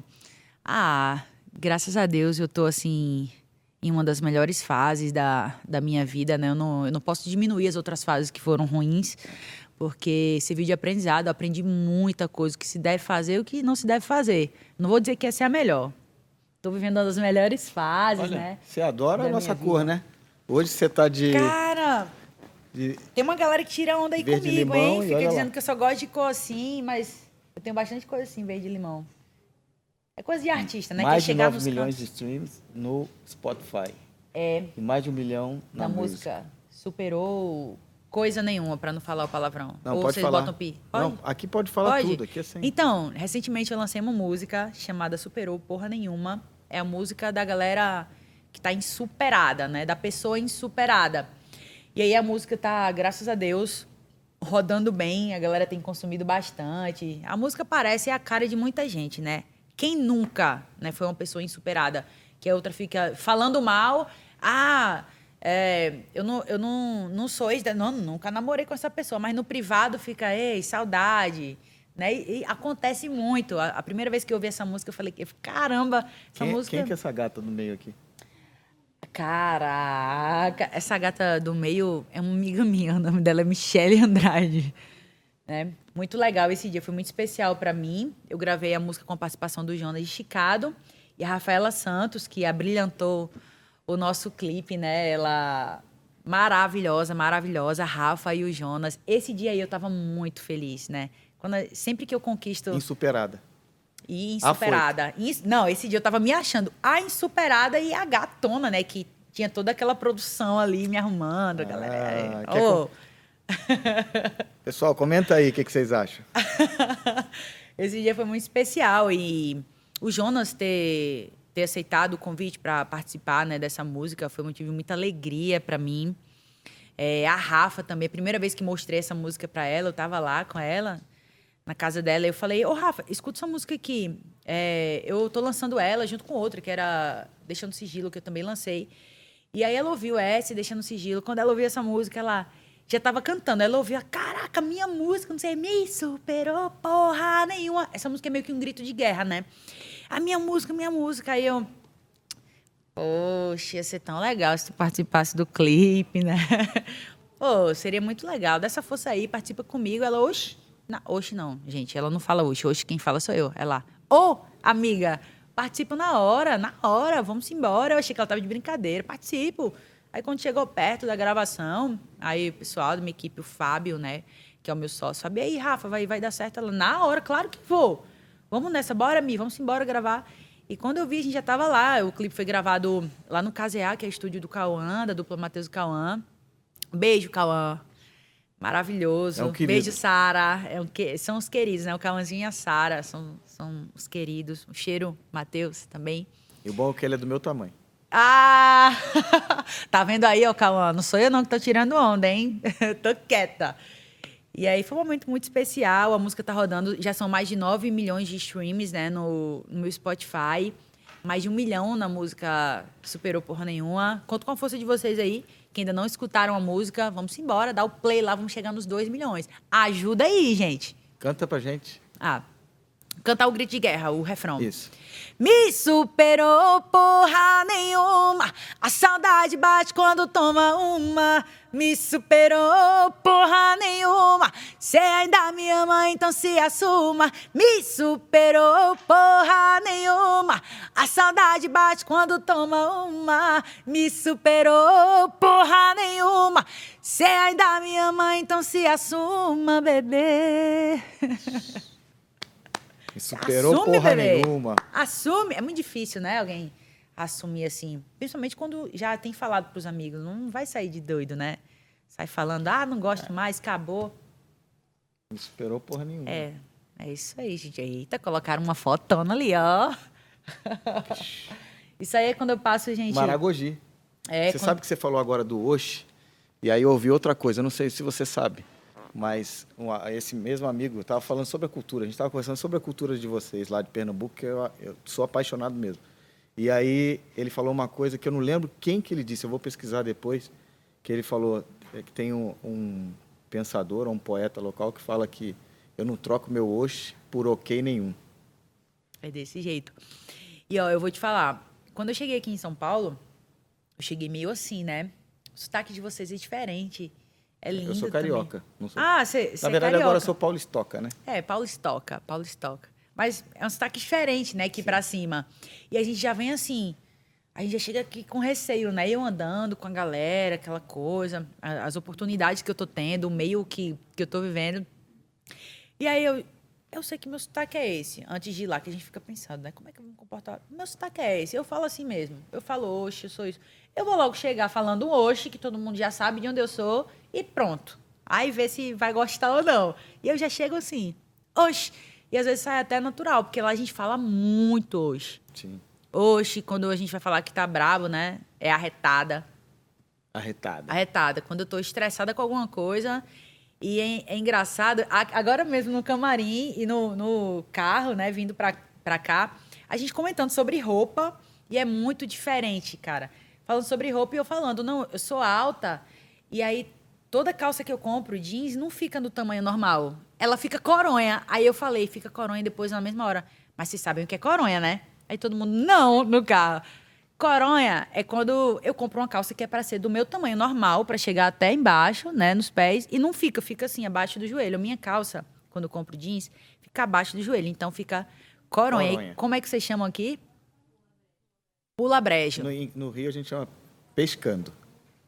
B: Ah, graças a Deus eu tô assim em uma das melhores fases da, da minha vida, né? Eu não, eu não posso diminuir as outras fases que foram ruins, porque serviu de aprendizado. Eu aprendi muita coisa, o que se deve fazer e o que não se deve fazer. Não vou dizer que essa é a melhor. Estou vivendo uma das melhores fases,
A: Olha,
B: né?
A: Você adora a nossa cor, né? Hoje você está de.
B: Cara, de Tem uma galera que tira onda aí comigo, hein? Fica dizendo lá. que eu só gosto de cor assim, mas eu tenho bastante coisa assim, verde limão. É coisa de artista, né?
A: Mais de 9 milhões cantos. de streams no Spotify.
B: É.
A: E mais de um milhão na,
B: na música. música. Superou coisa nenhuma, para não falar o palavrão.
A: Não, Ou pode vocês falar. botam pi? Pode? Não, aqui pode falar pode? tudo. Aqui é assim.
B: Então, recentemente eu lancei uma música chamada Superou Porra Nenhuma. É a música da galera que tá insuperada, né? Da pessoa insuperada. E aí a música tá, graças a Deus, rodando bem, a galera tem consumido bastante. A música parece a cara de muita gente, né? Quem nunca né, foi uma pessoa insuperada, que a outra fica falando mal, ah, é, eu, não, eu não, não sou ex, não, nunca namorei com essa pessoa, mas no privado fica, ei, saudade. Né? E, e acontece muito. A, a, primeira vez que eu ouvi essa música, eu falei, caramba, essa
A: quem,
B: música.
A: Quem que é essa gata no meio aqui?
B: Caraca, essa gata do meio é uma amiga minha, [laughs] o nome dela é Michelle Andrade. Né? Muito legal esse dia, foi muito especial para mim. Eu gravei a música com a participação do Jonas de Chicado e a Rafaela Santos, que abrilhantou o nosso clipe, né? Ela maravilhosa, maravilhosa, Rafa e o Jonas. Esse dia aí eu tava muito feliz, né? Quando, sempre que eu conquisto.
A: Insuperada.
B: E insuperada. Ins... Não, esse dia eu tava me achando a insuperada e a gatona, né? Que tinha toda aquela produção ali me arrumando, ah, galera. Oh. Com... [laughs]
A: Pessoal, comenta aí o que, que vocês acham. [laughs]
B: esse dia foi muito especial e o Jonas ter, ter aceitado o convite para participar né, dessa música foi um motivo de muita alegria para mim. É, a Rafa também, a primeira vez que mostrei essa música para ela, eu tava lá com ela, na casa dela, eu falei, ô Rafa, escuta essa música aqui. É, eu tô lançando ela junto com outra, que era Deixando Sigilo, que eu também lancei. E aí ela ouviu essa, Deixando Sigilo. Quando ela ouviu essa música, ela já tava cantando. Ela ouvia, caraca, minha música, não sei, me superou porra nenhuma. Essa música é meio que um grito de guerra, né? A minha música, minha música. Aí eu, Poxa, ia ser tão legal se tu participasse do clipe, né? [laughs] Pô, seria muito legal. Dessa força aí, participa comigo. Ela, oxe. Não, oxe não, gente. Ela não fala oxe. Oxe, quem fala sou eu. Ela, ô, oh, amiga, participo na hora, na hora, vamos embora. Eu achei que ela tava de brincadeira. Participo. Aí quando chegou perto da gravação, aí o pessoal da minha equipe, o Fábio, né, que é o meu sócio, Fábio, e aí, Rafa, vai, vai dar certo? Ela, na hora, claro que vou. Vamos nessa, bora, Mi, vamos embora gravar. E quando eu vi, a gente já estava lá. O clipe foi gravado lá no KZA, que é estúdio do Cauã, da dupla Matheus Cauã. Beijo, Cauã. Maravilhoso. É um Beijo, Sara. É um que... São os queridos, né? O Cauãzinho e a Sara são, são os queridos. O cheiro, Matheus também.
A: E o bom é que ele é do meu tamanho.
B: Ah! [laughs] tá vendo aí, ó, Cauã? Não sou eu não que tô tirando onda, hein? [laughs] tô quieta. E aí foi um momento muito especial. A música tá rodando, já são mais de 9 milhões de streams, né, no, no meu Spotify. Mais de um milhão na música Superou Porra Nenhuma. Conto com a força de vocês aí, que ainda não escutaram a música. Vamos embora, dá o play lá, vamos chegar nos 2 milhões. Ajuda aí, gente.
A: Canta pra gente.
B: Ah, cantar o grito de guerra, o refrão.
A: Isso.
B: Me superou porra nenhuma. A saudade bate quando toma uma. Me superou porra nenhuma. Cê ainda me ama, então se assuma. Me superou porra nenhuma. A saudade bate quando toma uma. Me superou porra nenhuma. Cê ainda me ama, então se assuma, bebê.
A: superou Assume, porra bebê. nenhuma.
B: Assume. É muito difícil, né? Alguém assumir assim. Principalmente quando já tem falado pros amigos. Não vai sair de doido, né? Sai falando, ah, não gosto é. mais, acabou.
A: Não superou porra nenhuma.
B: É. É isso aí, gente. Eita, colocaram uma fotona ali, ó. [laughs] isso aí é quando eu passo, gente.
A: Maragogi. É, você quando... sabe que você falou agora do Oxi? E aí eu ouvi outra coisa, eu não sei se você sabe. Mas uma, esse mesmo amigo estava falando sobre a cultura. A gente estava conversando sobre a cultura de vocês lá de Pernambuco, que eu, eu, sou apaixonado mesmo. E aí ele falou uma coisa que eu não lembro quem que ele disse. Eu vou pesquisar depois. Que ele falou é, que tem um, um pensador, um poeta local que fala que eu não troco meu oxe por ok nenhum.
B: É desse jeito. E ó, eu vou te falar. Quando eu cheguei aqui em São Paulo, eu cheguei meio assim, né? O sotaque de vocês é diferente. É lindo
A: Eu sou carioca.
B: Sou... Ah, você
A: Na verdade,
B: é
A: agora eu sou paulistoca, né?
B: É, paulistoca, paulistoca. Mas é um sotaque diferente, né, aqui para cima. E a gente já vem assim, a gente já chega aqui com receio, né? Eu andando com a galera, aquela coisa, as oportunidades que eu tô tendo, o meio que, que eu tô vivendo. E aí eu, eu sei que meu sotaque é esse. Antes de ir lá, que a gente fica pensando, né? Como é que eu vou me comportar? Meu sotaque é esse. Eu falo assim mesmo. Eu falo, oxe, eu sou isso. Eu vou logo chegar falando oxe, que todo mundo já sabe de onde eu sou, e pronto. Aí vê se vai gostar ou não. E eu já chego assim, oxe. E às vezes sai até natural, porque lá a gente fala muito oxe.
A: Sim.
B: Oxe, quando a gente vai falar que tá bravo, né? É arretada.
A: Arretada.
B: Arretada. Quando eu tô estressada com alguma coisa. E é, é engraçado, agora mesmo no camarim e no, no carro, né, vindo pra, pra cá, a gente comentando sobre roupa. E é muito diferente, cara falando sobre roupa e eu falando, não, eu sou alta e aí toda calça que eu compro, jeans, não fica no tamanho normal. Ela fica coronha. Aí eu falei, fica coronha depois na mesma hora. Mas vocês sabem o que é coronha, né? Aí todo mundo, não, no carro. Coronha é quando eu compro uma calça que é para ser do meu tamanho normal, para chegar até embaixo, né, nos pés, e não fica, fica assim, abaixo do joelho. A minha calça, quando eu compro jeans, fica abaixo do joelho, então fica coronha. coronha. E como é que vocês chamam aqui? Pula brejo.
A: No, no, Rio a gente chama pescando.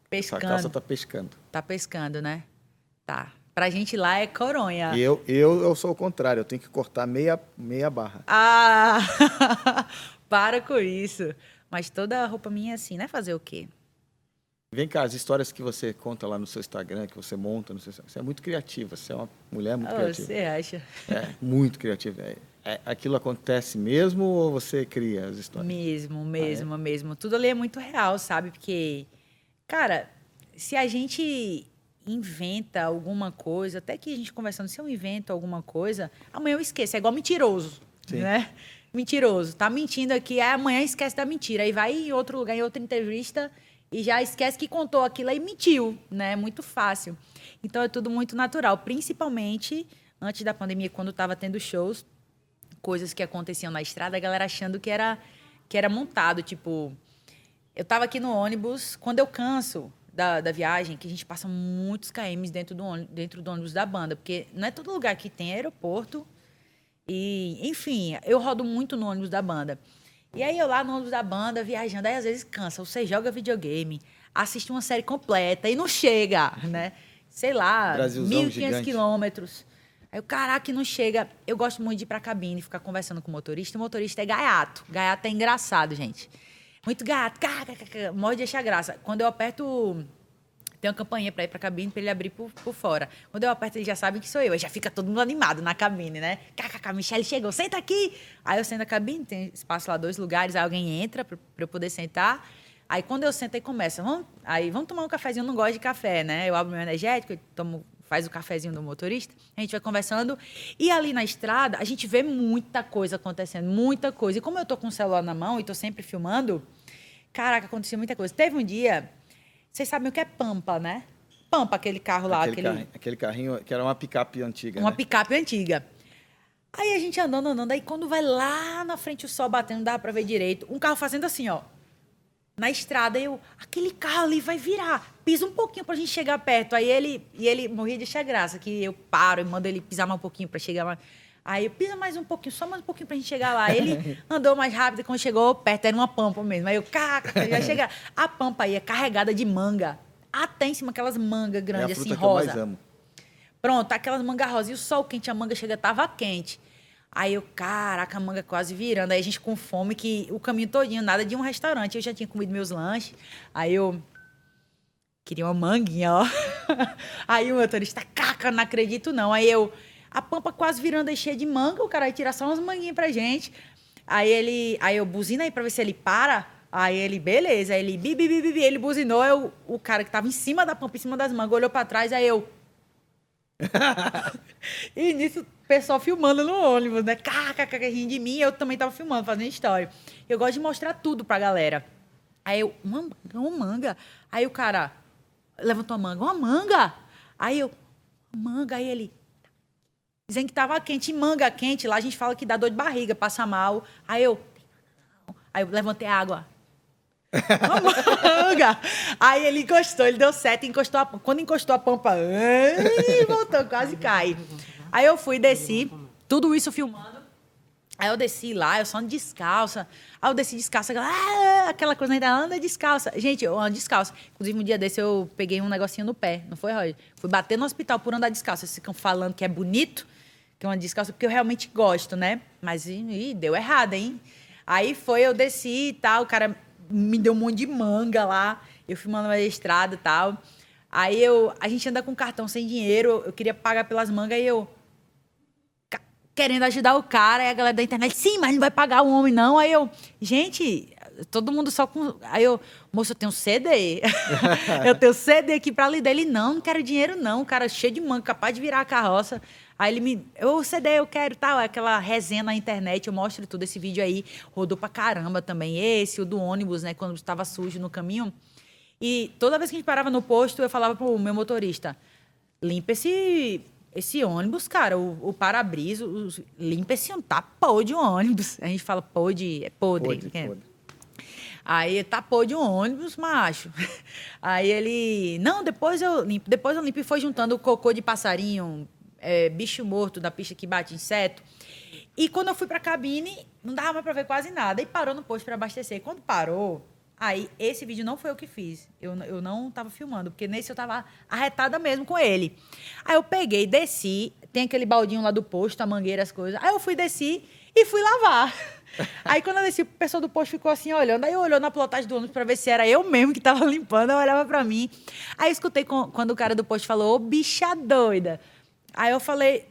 B: Pescando.
A: A calça tá pescando.
B: Tá pescando, né? Tá. Pra gente lá é coronha.
A: E eu, eu, eu sou o contrário, eu tenho que cortar meia, meia barra.
B: Ah! [laughs] Para com isso. Mas toda a roupa minha é assim, né? Fazer o quê?
A: Vem cá, as histórias que você conta lá no seu Instagram, que você monta, no seu... você é muito criativa, você é uma mulher muito oh, criativa.
B: Você acha?
A: É, muito criativa. É, é, aquilo acontece mesmo ou você cria as histórias?
B: Mesmo, mesmo, ah, é? mesmo. Tudo ali é muito real, sabe? Porque, cara, se a gente inventa alguma coisa, até que a gente conversando, se eu invento alguma coisa, amanhã eu esqueço. É igual mentiroso, Sim. né? Mentiroso. Tá mentindo aqui, aí amanhã esquece da mentira. Aí vai em outro lugar, em outra entrevista, e já esquece que contou aquilo e mentiu, né? É muito fácil. Então é tudo muito natural, principalmente antes da pandemia, quando estava tendo shows, coisas que aconteciam na estrada, a galera achando que era que era montado, tipo, eu estava aqui no ônibus, quando eu canso, da, da viagem que a gente passa muitos KMs dentro do, ônibus, dentro do ônibus da banda, porque não é todo lugar que tem aeroporto. E, enfim, eu rodo muito no ônibus da banda. E aí eu lá no ônibus da banda, viajando, aí às vezes cansa. Você joga videogame, assiste uma série completa e não chega, né? Sei lá, 1.500 quilômetros. Aí o caraca, não chega. Eu gosto muito de ir pra cabine, ficar conversando com o motorista. O motorista é gaiato. Gaiato é engraçado, gente. Muito gato, morre de achar graça. Quando eu aperto. Tem uma campainha para ir para cabine para ele abrir por, por fora. Quando eu aperto, ele já sabe que sou eu. Aí já fica todo mundo animado na cabine, né? KKK, Michelle chegou, senta aqui. Aí eu sento na cabine, tem espaço lá, dois lugares, aí alguém entra para eu poder sentar. Aí quando eu sento, aí começa. Vamos, aí vamos tomar um cafezinho, eu não gosto de café, né? Eu abro meu energético, tomo, faz o cafezinho do motorista, a gente vai conversando. E ali na estrada, a gente vê muita coisa acontecendo, muita coisa. E como eu tô com o celular na mão e tô sempre filmando, Caraca, aconteceu muita coisa. Teve um dia, vocês sabem o que é Pampa, né? Pampa, aquele carro lá.
A: Aquele, aquele... Carrinho, aquele carrinho que era uma picape antiga.
B: Uma
A: né?
B: picape antiga. Aí a gente andando, andando. Aí quando vai lá na frente o sol batendo, não dá pra ver direito. Um carro fazendo assim, ó. Na estrada, eu, aquele carro ali vai virar. Pisa um pouquinho pra gente chegar perto. Aí ele, e ele morria de achar graça, que eu paro e mando ele pisar mais um pouquinho pra chegar mais. Aí eu pisa mais um pouquinho, só mais um pouquinho pra gente chegar lá. Ele [laughs] andou mais rápido e quando chegou perto era uma pampa mesmo. Aí eu, caca, já chega. A pampa aí é carregada de manga. Até em cima aquelas mangas grandes, é assim, rosa. Pronto, aquelas mangas rosa. E o sol quente, a manga chega, tava quente. Aí eu, caraca, a manga quase virando. Aí a gente com fome, que o caminho todinho, nada de um restaurante. Eu já tinha comido meus lanches. Aí eu queria uma manguinha, ó. [laughs] Aí o motorista, caca, não acredito não. Aí eu a pampa quase virando aí cheia de manga, o cara vai tirar só umas manguinhas pra gente. Aí ele, aí eu buzina aí pra ver se ele para. Aí ele, beleza. Aí ele, bi, bi, bi, bi, ele buzinou. Eu, o cara que tava em cima da pampa, em cima das mangas, olhou pra trás. Aí eu. [laughs] e nisso, o pessoal filmando no ônibus, né? Caca, rindo de mim. Eu também tava filmando, fazendo história. Eu gosto de mostrar tudo pra galera. Aí eu, uma, uma manga. Aí o cara levantou a manga, uma manga. Aí eu, manga. Aí ele, dizendo que estava quente, manga quente. Lá a gente fala que dá dor de barriga, passa mal. Aí eu, aí eu levantei a água. Manga. Aí ele encostou, ele deu sete, encostou a, quando encostou a pampa, ai, voltou, quase cai. Aí eu fui, desci, tudo isso filmando. Aí eu desci lá, eu só ando descalça. Aí eu desci descalça, ah, aquela coisa ainda anda descalça. Gente, eu ando descalça. Inclusive, um dia desse eu peguei um negocinho no pé, não foi, Roger? Fui bater no hospital por andar descalça. Vocês ficam falando que é bonito que é uma descalça, porque eu realmente gosto, né? Mas ih, deu errado, hein? Aí foi, eu desci e tal, o cara me deu um monte de manga lá, eu fui mandando a estrada e tal. Aí eu, a gente anda com cartão sem dinheiro, eu queria pagar pelas mangas e eu querendo ajudar o cara, e a galera da internet, sim, mas não vai pagar o homem não. Aí eu, gente, todo mundo só com. Aí eu, moço, eu tenho CD. [laughs] eu tenho CD aqui pra lhe dele. Não, não quero dinheiro, não. O cara cheio de manga, capaz de virar a carroça. Aí ele me. Eu CD, eu quero tal. Aquela resenha na internet, eu mostro tudo. Esse vídeo aí rodou pra caramba também. Esse, o do ônibus, né? Quando estava sujo no caminho. E toda vez que a gente parava no posto, eu falava pro meu motorista: limpa esse, esse ônibus, cara, o, o para-brisa, limpa esse tá podre o ônibus. A gente fala podre, é podre. podre, é. podre. Aí tapou de um ônibus, macho. [laughs] Aí ele, não, depois eu limpo. Depois eu limpo e foi juntando o cocô de passarinho, é, bicho morto da pista que bate inseto. E quando eu fui para a cabine, não dava mais para ver quase nada. E parou no posto para abastecer. Quando parou, aí esse vídeo não foi eu que fiz. Eu, eu não estava filmando, porque nesse eu estava arretada mesmo com ele. Aí eu peguei, desci, tem aquele baldinho lá do posto, a mangueira, as coisas. Aí eu fui, desci e fui lavar. [laughs] Aí quando eu desci, o pessoal do posto ficou assim olhando. Aí eu olhou na plotagem do ônibus para ver se era eu mesmo que estava limpando. Eu olhava para mim. Aí escutei quando o cara do posto falou: Ô bicha doida. Aí eu falei,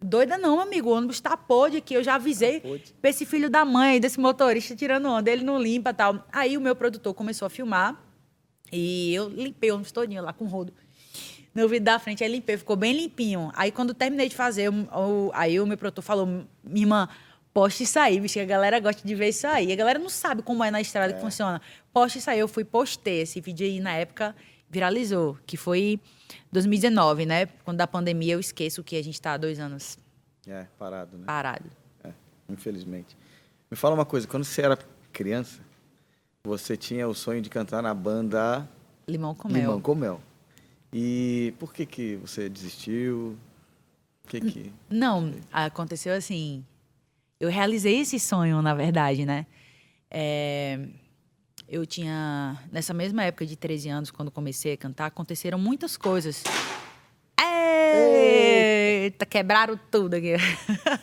B: doida não, amigo, o ônibus tá podre aqui. Eu já avisei tá pra esse filho da mãe, desse motorista tirando onda, ele não limpa tal. Aí o meu produtor começou a filmar. E eu limpei o ônibus todinho lá com rodo. No vidro da frente, aí limpei, ficou bem limpinho. Aí quando terminei de fazer, aí o meu produtor falou, minha irmã, poste isso aí, bicho, a galera gosta de ver isso aí. A galera não sabe como é na estrada é. que funciona. Poste isso aí, eu fui, postei esse vídeo aí na época, viralizou, que foi 2019, né? Quando da pandemia eu esqueço que a gente está há dois anos.
A: É, parado, né?
B: Parado.
A: É, infelizmente. Me fala uma coisa, quando você era criança, você tinha o sonho de cantar na banda
B: Limão com Mel.
A: Limão com Mel. E por que que você desistiu? que que...
B: Não, aconteceu assim. Eu realizei esse sonho, na verdade, né? É, eu tinha, nessa mesma época de 13 anos, quando comecei a cantar, aconteceram muitas coisas. Eita, quebraram tudo aqui.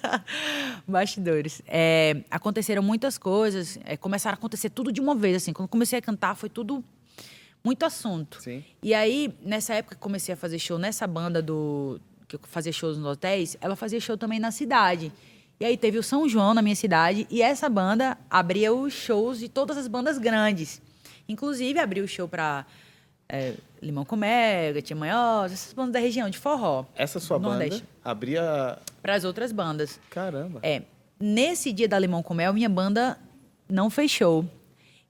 B: [laughs] Bastidores. É, aconteceram muitas coisas, é, começaram a acontecer tudo de uma vez, assim. Quando comecei a cantar, foi tudo muito assunto.
A: Sim.
B: E aí, nessa época que comecei a fazer show nessa banda do que eu fazia shows nos hotéis, ela fazia show também na cidade. E aí teve o São João na minha cidade e essa banda abria os shows de todas as bandas grandes. Inclusive abriu o show para é, Limão com Mega, Tia Manhosa, essas bandas da região de forró.
A: Essa sua Nordeste. banda abria
B: para as outras bandas.
A: Caramba.
B: É. Nesse dia da Limão com Mel, minha banda não fechou.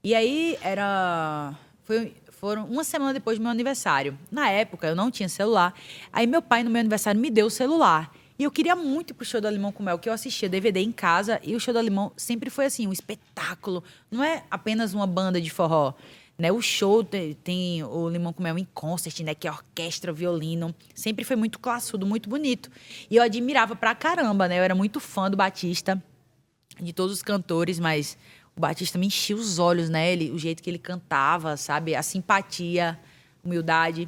B: E aí era foi foram uma semana depois do meu aniversário. Na época eu não tinha celular. Aí meu pai no meu aniversário me deu o celular. E eu queria muito ir pro show do Limão com Mel, que eu assistia DVD em casa, e o show do Limão sempre foi assim, um espetáculo. Não é apenas uma banda de forró. Né, o show tem, tem, o Limão com Mel em concert, né, que é orquestra, violino. Sempre foi muito classudo, muito bonito. E eu admirava pra caramba, né? Eu era muito fã do Batista, de todos os cantores, mas o Batista me enchia os olhos, né? Ele, o jeito que ele cantava, sabe? A simpatia humildade.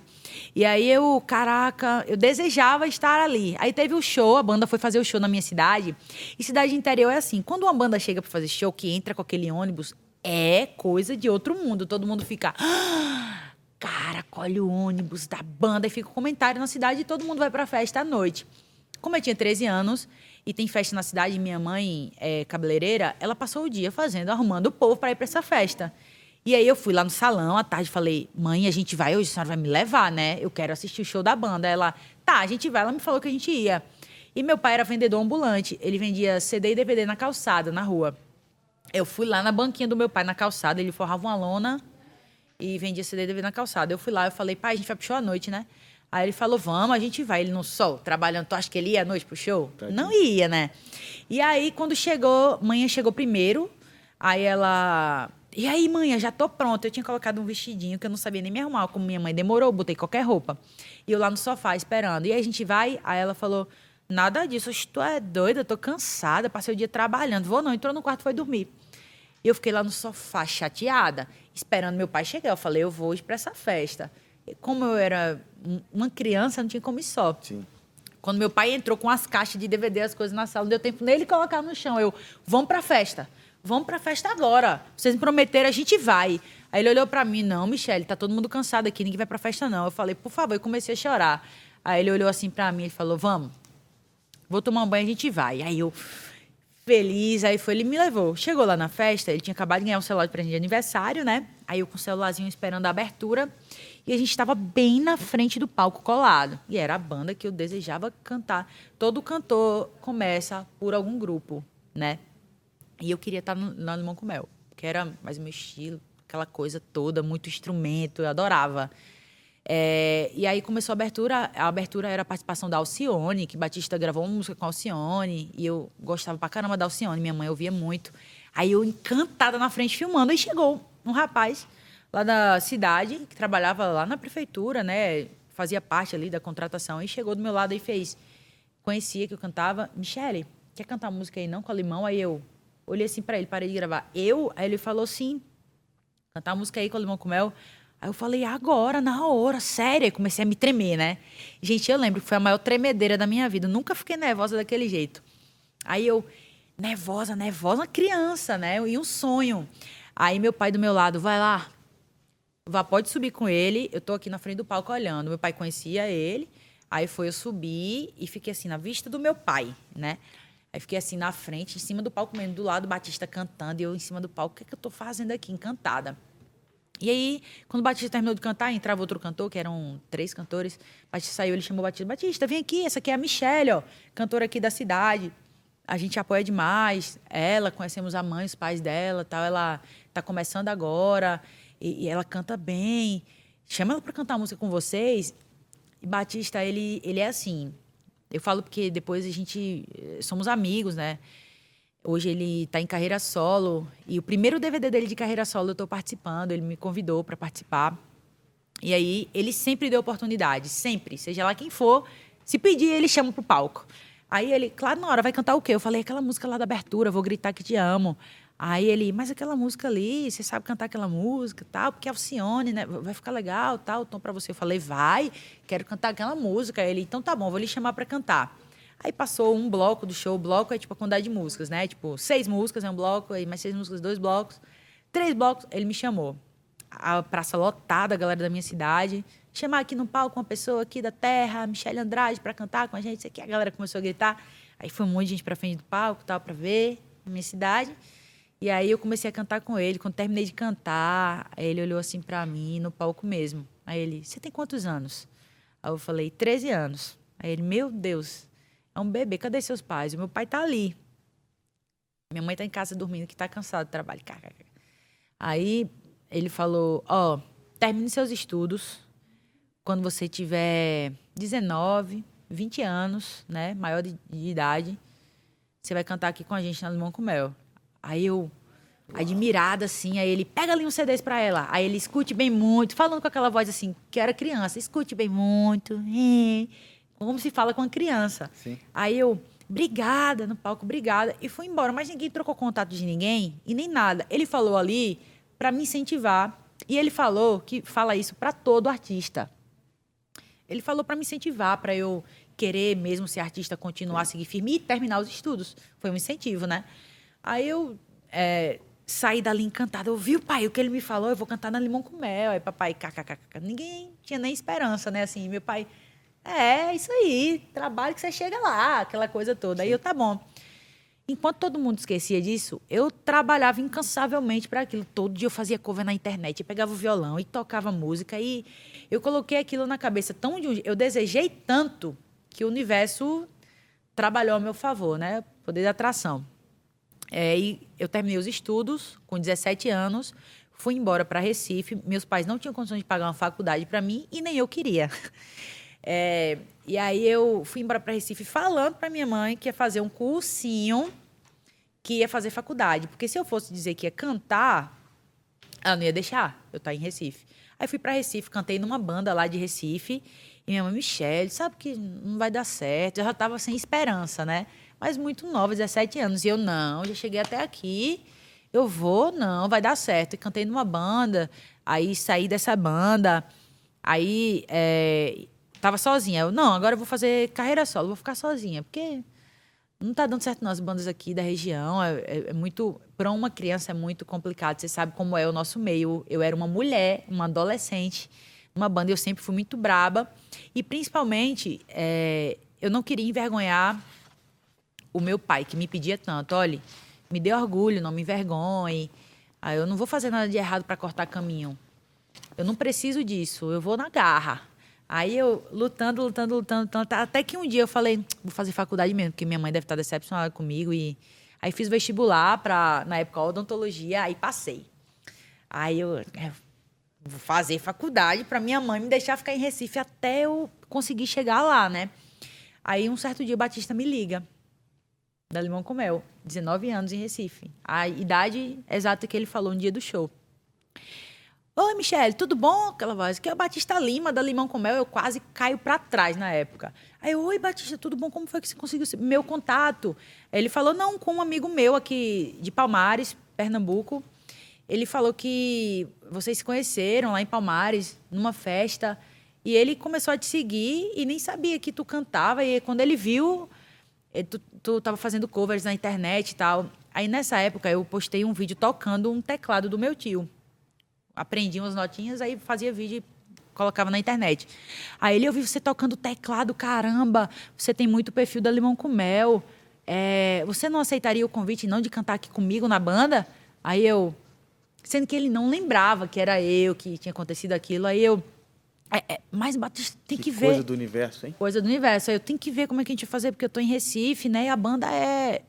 B: E aí eu, caraca, eu desejava estar ali. Aí teve o show, a banda foi fazer o show na minha cidade. E cidade interior é assim, quando uma banda chega para fazer show, que entra com aquele ônibus, é coisa de outro mundo. Todo mundo fica, ah, cara, colhe o ônibus da banda e fica um comentário na cidade e todo mundo vai para festa à noite. Como eu tinha 13 anos e tem festa na cidade, minha mãe é cabeleireira, ela passou o dia fazendo, arrumando o povo para ir para essa festa. E aí eu fui lá no salão à tarde falei, mãe, a gente vai hoje, a senhora vai me levar, né? Eu quero assistir o show da banda. Ela, tá, a gente vai. Ela me falou que a gente ia. E meu pai era vendedor ambulante. Ele vendia CD e DVD na calçada, na rua. Eu fui lá na banquinha do meu pai, na calçada. Ele forrava uma lona e vendia CD e DVD na calçada. Eu fui lá, eu falei, pai, a gente vai pro show à noite, né? Aí ele falou, vamos, a gente vai. Ele no sol, trabalhando. Tu acha que ele ia à noite pro show? Tá Não ia, né? E aí, quando chegou, manhã chegou primeiro. Aí ela e aí, mãe, eu já tô pronta. Eu tinha colocado um vestidinho que eu não sabia nem me arrumar. Como minha mãe demorou, botei qualquer roupa. E eu lá no sofá esperando. E aí a gente vai, aí ela falou: Nada disso, tu é doida, eu tô cansada, passei o dia trabalhando. Vou não, entrou no quarto foi dormir. E eu fiquei lá no sofá, chateada, esperando meu pai chegar. Eu falei: Eu vou ir pra essa festa. E como eu era uma criança, não tinha como ir só.
A: Sim.
B: Quando meu pai entrou com as caixas de DVD, as coisas na sala, não deu tempo nele colocar no chão. Eu, vamos pra festa vamos para a festa agora. Vocês me prometeram, a gente vai. Aí ele olhou para mim, não, Michele, tá todo mundo cansado aqui, ninguém vai para a festa não. Eu falei, por favor, e comecei a chorar. Aí ele olhou assim para mim e falou, vamos, vou tomar um banho, a gente vai. Aí eu, feliz, aí foi, ele me levou. Chegou lá na festa, ele tinha acabado de ganhar um celular de presente de aniversário, né? Aí eu com o celularzinho esperando a abertura. E a gente estava bem na frente do palco colado. E era a banda que eu desejava cantar. Todo cantor começa por algum grupo, né? E eu queria estar no, no Limão com Mel, que era mais o meu estilo, aquela coisa toda, muito instrumento, eu adorava. É, e aí começou a abertura, a abertura era a participação da Alcione, que Batista gravou uma música com a Alcione, e eu gostava pra caramba da Alcione, minha mãe ouvia muito. Aí eu encantada na frente filmando, aí chegou um rapaz lá da cidade, que trabalhava lá na prefeitura, né, fazia parte ali da contratação, e chegou do meu lado e fez, conhecia que eu cantava, Michele, quer cantar música aí não com a Limão? Aí eu, Olhei assim para ele, parei de gravar. Eu? Aí ele falou sim. Cantar a música aí com o Limão com Mel. Aí eu falei, agora, na hora, sério. Aí comecei a me tremer, né? Gente, eu lembro que foi a maior tremedeira da minha vida. nunca fiquei nervosa daquele jeito. Aí eu, nervosa, nervosa, uma criança, né? E um sonho. Aí meu pai do meu lado, vai lá, vá, pode subir com ele. Eu tô aqui na frente do palco olhando. Meu pai conhecia ele. Aí foi eu subir e fiquei assim, na vista do meu pai, né? Aí fiquei assim na frente, em cima do palco mesmo, do lado Batista cantando, e eu em cima do palco, o que, é que eu tô fazendo aqui? Encantada. E aí, quando o Batista terminou de cantar, entrava outro cantor, que eram três cantores. Batista saiu, ele chamou o Batista. Batista, vem aqui, essa aqui é a Michelle, ó, cantora aqui da cidade. A gente apoia demais ela, conhecemos a mãe, os pais dela, tal. Ela está começando agora e, e, ela canta bem. Chama ela para cantar música com vocês. E Batista, ele, ele é assim. Eu falo porque depois a gente eh, somos amigos, né? Hoje ele está em carreira solo e o primeiro DVD dele de carreira solo eu estou participando. Ele me convidou para participar. E aí ele sempre deu oportunidade, sempre, seja lá quem for, se pedir ele chama pro palco. Aí ele, claro, na hora vai cantar o quê? Eu falei aquela música lá da abertura, vou gritar que te amo. Aí ele, mas aquela música ali, você sabe cantar aquela música, tal, porque Alcione, né? Vai ficar legal, tal, tom para você. Eu falei, vai, quero cantar aquela música. Aí ele, então tá bom, vou lhe chamar para cantar. Aí passou um bloco do show. O bloco é tipo a quantidade de músicas, né? Tipo, seis músicas é um bloco, aí mais seis músicas, dois blocos. Três blocos, ele me chamou. A praça lotada, a galera da minha cidade. Chamar aqui no palco uma pessoa aqui da terra, Michelle Andrade, para cantar com a gente. Isso aqui, a galera começou a gritar. Aí foi um monte de gente pra frente do palco, tal, para ver minha cidade. E aí eu comecei a cantar com ele. Quando terminei de cantar, ele olhou assim para mim, no palco mesmo. Aí ele, você tem quantos anos? Aí eu falei, 13 anos. Aí ele, meu Deus, é um bebê, cadê seus pais? O meu pai tá ali. Minha mãe tá em casa dormindo, que tá cansada do trabalho. Aí ele falou: Ó, oh, termine seus estudos. Quando você tiver 19, 20 anos, né? Maior de, de idade, você vai cantar aqui com a gente na Limão com Mel. Aí eu, admirada, assim, aí ele, pega ali um CDs pra ela. Aí ele, escute bem muito, falando com aquela voz assim, que era criança, escute bem muito. Como se fala com a criança. Sim. Aí eu, obrigada, no palco, obrigada. E fui embora, mas ninguém trocou contato de ninguém e nem nada. Ele falou ali para me incentivar. E ele falou que fala isso para todo artista. Ele falou para me incentivar, para eu querer mesmo ser artista, continuar seguir firme e terminar os estudos. Foi um incentivo, né? Aí eu é, saí dali encantada. Eu vi o pai, o que ele me falou, eu vou cantar na Limão com Mel. Aí papai, kkkk. Ninguém tinha nem esperança, né? Assim, meu pai, é, isso aí, trabalho que você chega lá, aquela coisa toda. Sim. Aí eu, tá bom. Enquanto todo mundo esquecia disso, eu trabalhava incansavelmente para aquilo. Todo dia eu fazia cover na internet, eu pegava o violão e tocava música. E eu coloquei aquilo na cabeça tão de um, Eu desejei tanto que o universo trabalhou a meu favor, né? Poder de atração. É, e eu terminei os estudos com 17 anos, fui embora para Recife. Meus pais não tinham condições de pagar uma faculdade para mim e nem eu queria. [laughs] É, e aí eu fui embora para Recife falando para minha mãe que ia fazer um cursinho, que ia fazer faculdade. Porque se eu fosse dizer que ia cantar, ela não ia deixar eu estar tá em Recife. Aí fui para Recife, cantei numa banda lá de Recife. E minha mãe, Michelle, sabe que não vai dar certo. Eu já estava sem esperança, né? Mas muito nova, 17 anos. E eu, não, já cheguei até aqui. Eu vou, não, vai dar certo. E cantei numa banda. Aí saí dessa banda. Aí é, tava sozinha. Eu, não, agora eu vou fazer carreira solo, vou ficar sozinha, porque não tá dando certo nas bandas aqui da região. É, é, é muito. Para uma criança é muito complicado. Você sabe como é o nosso meio. Eu era uma mulher, uma adolescente, uma banda, eu sempre fui muito braba. E principalmente, é, eu não queria envergonhar o meu pai, que me pedia tanto: olha, me dê orgulho, não me envergonhe. Aí eu não vou fazer nada de errado para cortar caminho. Eu não preciso disso, eu vou na garra. Aí eu lutando, lutando, lutando, lutando, até que um dia eu falei, vou fazer faculdade mesmo, porque minha mãe deve estar decepcionada comigo. E aí fiz vestibular para, na época, odontologia, aí passei. Aí eu é, vou fazer faculdade para minha mãe me deixar ficar em Recife até eu conseguir chegar lá, né? Aí um certo dia o Batista me liga, da Limão com Mel, 19 anos em Recife. A idade exata que ele falou no dia do show. Oi, Michele, tudo bom? Aquela voz. Que é o Batista Lima, da Limão com Mel. Eu quase caio para trás na época. Aí, oi, Batista, tudo bom? Como foi que você conseguiu meu contato? Ele falou, não, com um amigo meu aqui de Palmares, Pernambuco. Ele falou que vocês se conheceram lá em Palmares, numa festa. E ele começou a te seguir e nem sabia que tu cantava. E quando ele viu, tu, tu tava fazendo covers na internet e tal. Aí, nessa época, eu postei um vídeo tocando um teclado do meu tio aprendi umas notinhas, aí fazia vídeo e colocava na internet. Aí ele, eu vi você tocando teclado, caramba, você tem muito perfil da Limão com Mel. É, você não aceitaria o convite não de cantar aqui comigo na banda? Aí eu, Sendo que ele não lembrava que era eu, que tinha acontecido aquilo. Aí eu. É, é, mas Batista tem que, que ver.
A: Coisa do universo, hein?
B: Coisa do universo. Aí eu tenho que ver como é que a gente vai fazer, porque eu tô em Recife, né? E a banda é.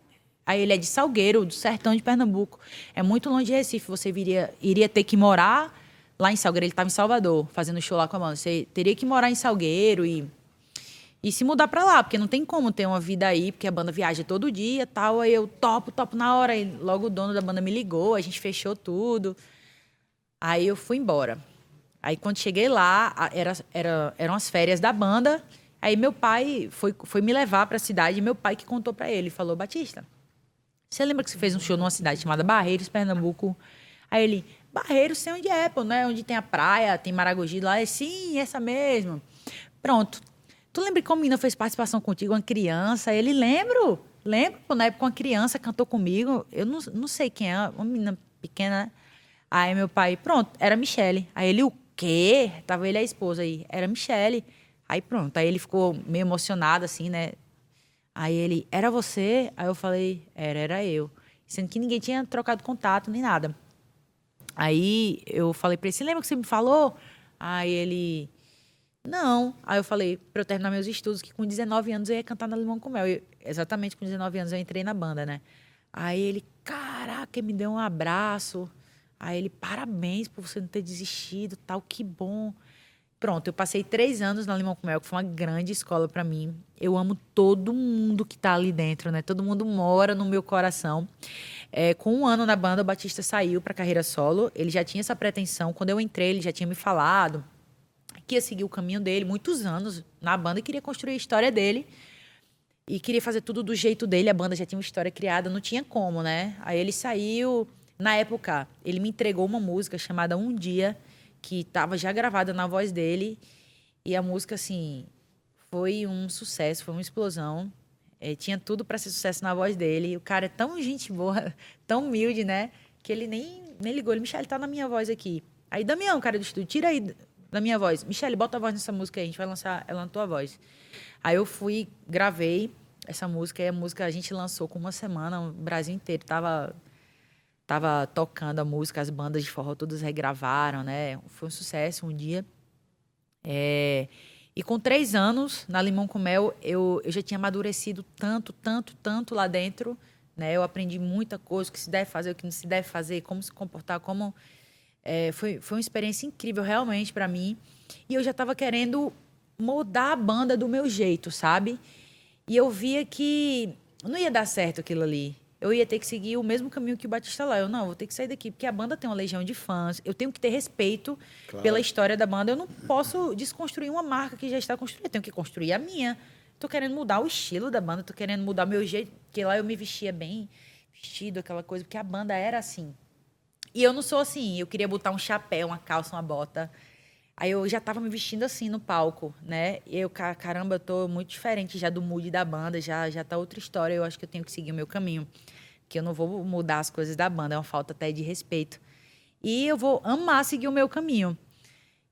B: Aí ele é de Salgueiro, do sertão de Pernambuco. É muito longe de Recife. Você viria, iria ter que morar lá em Salgueiro. Ele estava em Salvador, fazendo show lá com a banda. Você teria que morar em Salgueiro e e se mudar para lá, porque não tem como ter uma vida aí, porque a banda viaja todo dia tal. Aí eu topo, topo na hora. E logo o dono da banda me ligou, a gente fechou tudo. Aí eu fui embora. Aí quando cheguei lá, era, era, eram as férias da banda. Aí meu pai foi, foi me levar para a cidade. E meu pai que contou para ele, falou: Batista, você lembra que você fez um show numa cidade chamada Barreiros, Pernambuco? Aí ele, Barreiros, sei onde é, pô, né? Onde tem a praia, tem Maragogi lá. É sim, essa mesmo. Pronto, Tu lembra a menina fez participação contigo, uma criança? Ele, lembro, lembro, na época uma criança cantou comigo. Eu não, não sei quem é, uma menina pequena. Aí meu pai, pronto, era Michele. Aí ele, o quê? Tava ele e a esposa aí. Era Michele. Aí pronto, aí ele ficou meio emocionado, assim, né? Aí ele, era você? Aí eu falei, era, era eu. Sendo que ninguém tinha trocado contato nem nada. Aí eu falei pra ele, você lembra que você me falou? Aí ele, não. Aí eu falei, para eu terminar meus estudos, que com 19 anos eu ia cantar na Limão com Mel. Eu, exatamente com 19 anos eu entrei na banda, né? Aí ele, caraca, me deu um abraço. Aí ele, parabéns por você não ter desistido, tal, que bom. Pronto, eu passei três anos na Limão com Mel, que foi uma grande escola para mim. Eu amo todo mundo que tá ali dentro, né? Todo mundo mora no meu coração. É, com um ano na banda, o Batista saiu para carreira solo. Ele já tinha essa pretensão. Quando eu entrei, ele já tinha me falado que ia seguir o caminho dele, muitos anos na banda e queria construir a história dele. E queria fazer tudo do jeito dele. A banda já tinha uma história criada, não tinha como, né? Aí ele saiu. Na época, ele me entregou uma música chamada Um Dia, que estava já gravada na voz dele. E a música, assim, foi um sucesso, foi uma explosão. É, tinha tudo para ser sucesso na voz dele. O cara é tão gente boa, [laughs] tão humilde, né? Que ele nem, nem ligou. Ele, Michel, tá na minha voz aqui. Aí, Damião, cara do estúdio, tira aí da minha voz. Michelle, bota a voz nessa música aí, a gente vai lançar ela na tua voz. Aí eu fui, gravei essa música, e a música a gente lançou com uma semana, o Brasil inteiro tava, tava tocando a música, as bandas de forró todas regravaram, né? Foi um sucesso um dia. É, e com três anos, na Limão com Mel, eu, eu já tinha amadurecido tanto, tanto, tanto lá dentro, né? Eu aprendi muita coisa, o que se deve fazer, o que não se deve fazer, como se comportar, como é, foi, foi uma experiência incrível, realmente, para mim. E eu já estava querendo mudar a banda do meu jeito, sabe? E eu via que não ia dar certo aquilo ali. Eu ia ter que seguir o mesmo caminho que o Batista lá. Eu, não, vou ter que sair daqui, porque a banda tem uma legião de fãs. Eu tenho que ter respeito claro. pela história da banda. Eu não posso desconstruir uma marca que já está construída. Eu tenho que construir a minha. Tô querendo mudar o estilo da banda, tô querendo mudar meu jeito, porque lá eu me vestia bem vestido, aquela coisa, porque a banda era assim. E eu não sou assim, eu queria botar um chapéu, uma calça, uma bota. Aí eu já estava me vestindo assim no palco, né? E eu, caramba, eu tô muito diferente já do mood da banda, já já tá outra história, eu acho que eu tenho que seguir o meu caminho. Que eu não vou mudar as coisas da banda, é uma falta até de respeito. E eu vou amar seguir o meu caminho,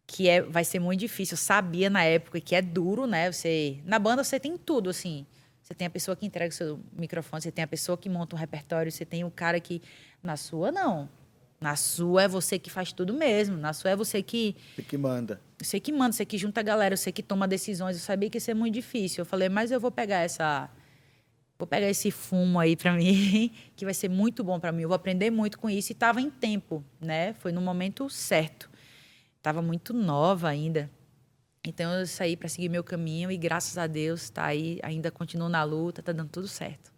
B: que é vai ser muito difícil. Eu sabia na época que é duro, né? Você na banda você tem tudo assim. Você tem a pessoa que entrega o seu microfone, você tem a pessoa que monta o repertório, você tem o cara que na sua não. Na sua é você que faz tudo mesmo. Na sua é você que.
A: Você que manda.
B: Você que manda, você que junta a galera, você que toma decisões. Eu sabia que isso é muito difícil. Eu falei, mas eu vou pegar essa. Vou pegar esse fumo aí para mim, [laughs] que vai ser muito bom para mim. Eu vou aprender muito com isso. E estava em tempo, né? Foi no momento certo. Estava muito nova ainda. Então eu saí para seguir meu caminho e graças a Deus está aí, ainda continuo na luta, está dando tudo certo.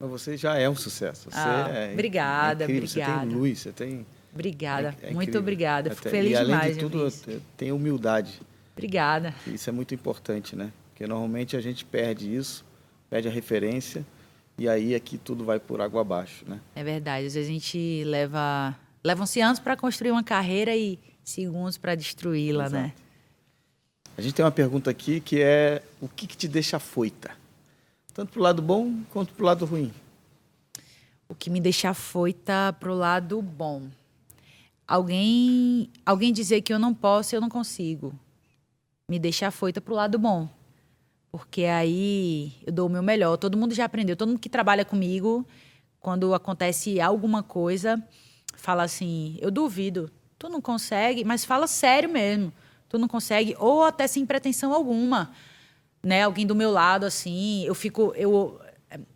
A: Mas você já é um sucesso. Você
B: ah,
A: é
B: obrigada,
A: incrível.
B: obrigada.
A: Você tem luz, você tem.
B: Obrigada, é, é muito obrigada. Fico feliz
A: e, além
B: demais.
A: de tudo, tem humildade.
B: Obrigada.
A: Isso é muito importante, né? Porque normalmente a gente perde isso, perde a referência e aí aqui tudo vai por água abaixo, né?
B: É verdade. Às vezes a gente leva levam-se anos para construir uma carreira e segundos para destruí-la, né?
A: A gente tem uma pergunta aqui que é o que, que te deixa foita? Tanto para o lado bom quanto para o lado ruim?
B: O que me deixa foita para o lado bom. Alguém, alguém dizer que eu não posso, eu não consigo. Me deixa foita para o lado bom. Porque aí eu dou o meu melhor. Todo mundo já aprendeu. Todo mundo que trabalha comigo, quando acontece alguma coisa, fala assim: eu duvido, tu não consegue, mas fala sério mesmo. Tu não consegue, ou até sem pretensão alguma. Né? Alguém do meu lado, assim, eu fico. Eu,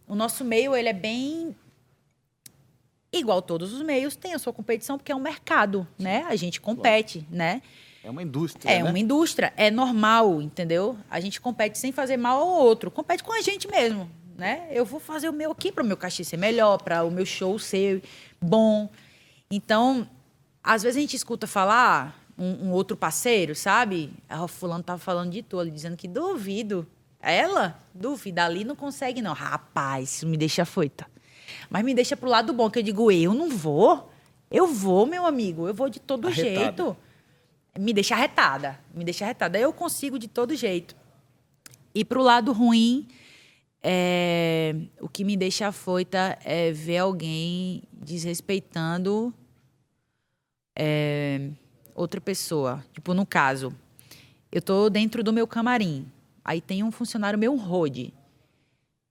B: o nosso meio, ele é bem. Igual todos os meios, tem a sua competição, porque é um mercado, Sim. né? A gente compete, claro. né?
A: É uma indústria.
B: É né? uma indústria, é normal, entendeu? A gente compete sem fazer mal ao outro, compete com a gente mesmo, né? Eu vou fazer o meu aqui para o meu cachê ser melhor, para o meu show ser bom. Então, às vezes a gente escuta falar um, um outro parceiro, sabe? O fulano tava falando de tu, ali dizendo que duvido. Ela? Duvida, ali não consegue não. Rapaz, isso me deixa foita. Mas me deixa pro lado bom, que eu digo, eu não vou. Eu vou, meu amigo, eu vou de todo Arretada. jeito. Me deixa arretada, me deixa arretada. Eu consigo de todo jeito. E pro lado ruim, é, o que me deixa afoita é ver alguém desrespeitando é, outra pessoa. Tipo, no caso, eu tô dentro do meu camarim. Aí tem um funcionário meu, um rode.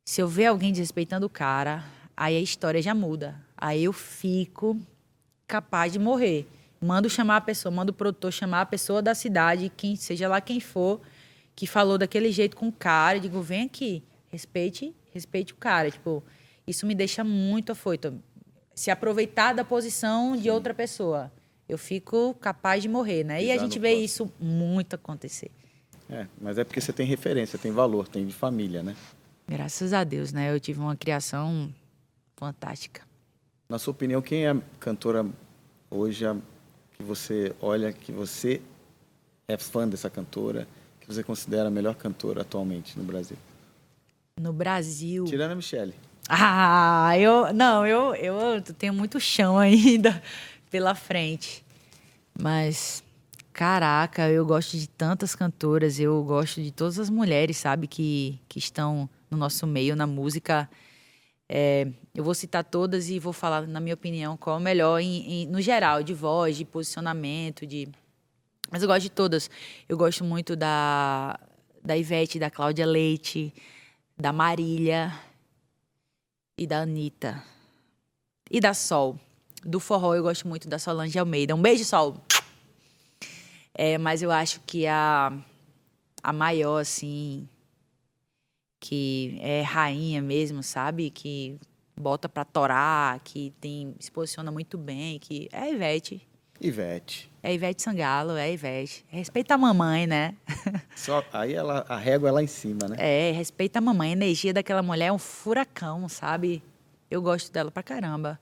B: Se eu ver alguém desrespeitando o cara, aí a história já muda. Aí eu fico capaz de morrer. Mando chamar a pessoa, mando o produtor chamar a pessoa da cidade, quem seja lá quem for, que falou daquele jeito com o cara, eu digo, vem aqui respeite, respeite o cara. Tipo, isso me deixa muito afoito. Se aproveitar da posição de outra pessoa, eu fico capaz de morrer, né? E a gente vê isso muito acontecer.
A: É, mas é porque você tem referência, tem valor, tem de família, né?
B: Graças a Deus, né? Eu tive uma criação fantástica.
A: Na sua opinião, quem é a cantora hoje que você olha, que você é fã dessa cantora, que você considera a melhor cantora atualmente no Brasil?
B: no Brasil.
A: Tirando a Michelle.
B: Ah, eu. Não, eu, eu tenho muito chão [laughs] ainda pela frente. Mas, caraca, eu gosto de tantas cantoras, eu gosto de todas as mulheres, sabe, que, que estão no nosso meio, na música. É, eu vou citar todas e vou falar, na minha opinião, qual é o melhor em, em, no geral, de voz, de posicionamento, de. Mas eu gosto de todas. Eu gosto muito da, da Ivete, da Cláudia Leite, da Marília e da Anitta. E da Sol. Do forró eu gosto muito da Solange Almeida. Um beijo, Sol! É, mas eu acho que a, a maior, assim, que é rainha mesmo, sabe? Que bota pra torar, que tem, se posiciona muito bem, que é a Ivete.
A: Ivete.
B: É Ivete Sangalo, é Ivete. Respeita a mamãe, né?
A: Só, aí ela, a régua é lá em cima, né?
B: É, respeita a mamãe. A energia daquela mulher é um furacão, sabe? Eu gosto dela pra caramba.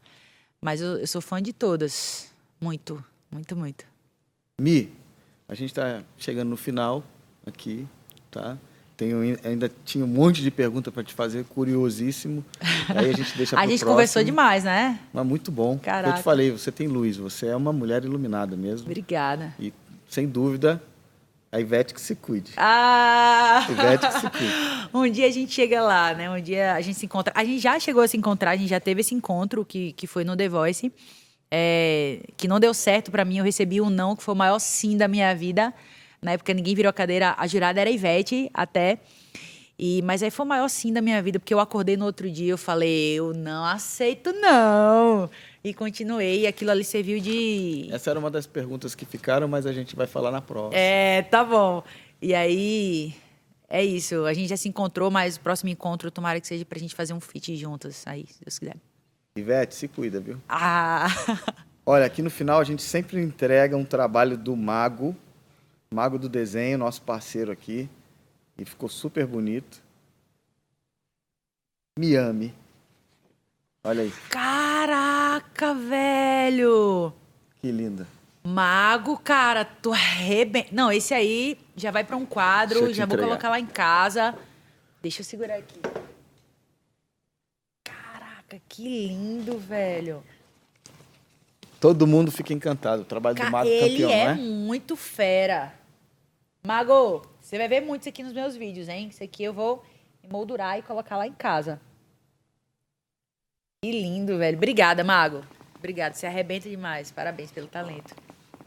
B: Mas eu, eu sou fã de todas. Muito, muito, muito.
A: Mi, a gente tá chegando no final aqui, tá? Tenho, ainda tinha um monte de pergunta para te fazer, curiosíssimo. [laughs] Aí a gente deixa
B: A gente próximo. conversou demais, né?
A: Mas muito bom. Caraca. Eu te falei, você tem luz, você é uma mulher iluminada mesmo.
B: Obrigada.
A: E, sem dúvida, a Ivete que se cuide.
B: Ah!
A: Ivete que se cuide. [laughs]
B: um dia a gente chega lá, né? Um dia a gente se encontra. A gente já chegou a se encontrar, a gente já teve esse encontro que, que foi no The Voice. É, que não deu certo para mim, eu recebi um não, que foi o maior sim da minha vida. Na época ninguém virou a cadeira, a jurada era a Ivete até. E, mas aí foi o maior sim da minha vida, porque eu acordei no outro dia, eu falei, eu não aceito não. E continuei, e aquilo ali serviu de...
A: Essa era uma das perguntas que ficaram, mas a gente vai falar na próxima.
B: É, tá bom. E aí, é isso. A gente já se encontrou, mas o próximo encontro, tomara que seja pra gente fazer um feat juntos, aí, se Deus quiser.
A: Ivete, se cuida, viu?
B: Ah! [laughs]
A: Olha, aqui no final a gente sempre entrega um trabalho do mago Mago do Desenho, nosso parceiro aqui. E ficou super bonito. Miami. Olha aí.
B: Caraca, velho!
A: Que linda.
B: Mago, cara, tu arrebenta. Não, esse aí já vai para um quadro, já vou colocar lá em casa. Deixa eu segurar aqui. Caraca, que lindo, velho.
A: Todo mundo fica encantado. O trabalho Ca do Mago
B: ele
A: campeão,
B: é
A: né?
B: muito fera. Mago, você vai ver muito isso aqui nos meus vídeos, hein? Isso aqui eu vou emoldurar e colocar lá em casa. Que lindo, velho. Obrigada, Mago. Obrigado, você arrebenta demais. Parabéns pelo talento.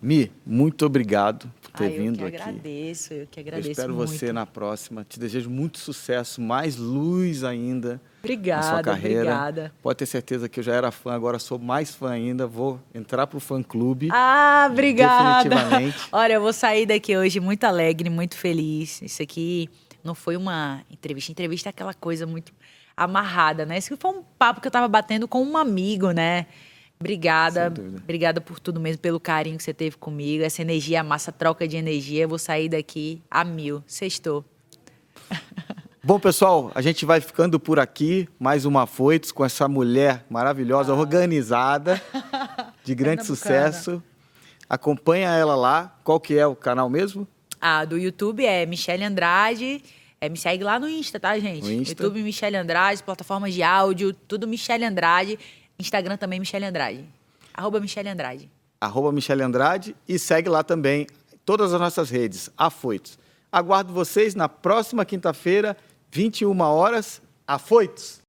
A: Mi, muito obrigado por ter vindo
B: aqui. Eu que agradeço, eu que agradeço
A: Eu espero
B: muito.
A: você na próxima. Te desejo muito sucesso, mais luz ainda
B: obrigada,
A: na sua carreira.
B: Obrigada.
A: Pode ter certeza que eu já era fã, agora sou mais fã ainda. Vou entrar pro fã clube.
B: Ah, obrigada.
A: Definitivamente. [laughs]
B: Olha, eu vou sair daqui hoje muito alegre, muito feliz. Isso aqui não foi uma entrevista. Entrevista é aquela coisa muito amarrada, né? Isso foi um papo que eu tava batendo com um amigo, né? Obrigada. Obrigada por tudo mesmo, pelo carinho que você teve comigo. Essa energia, a massa troca de energia. Eu vou sair daqui a mil. Sextou. [laughs]
A: Bom, pessoal, a gente vai ficando por aqui. Mais uma Foitos com essa mulher maravilhosa, ah. organizada, [laughs] de grande sucesso. Acompanha ela lá. Qual que é o canal mesmo?
B: Ah, do YouTube é Michele Andrade. É, me segue lá no Insta, tá, gente? Insta. YouTube Michele Andrade, plataformas de áudio, tudo Michele Andrade. Instagram também, Michele Andrade. Arroba Michele Andrade.
A: Arroba Michele Andrade e segue lá também todas as nossas redes, Afoitos. Aguardo vocês na próxima quinta-feira, 21 horas, Afoitos.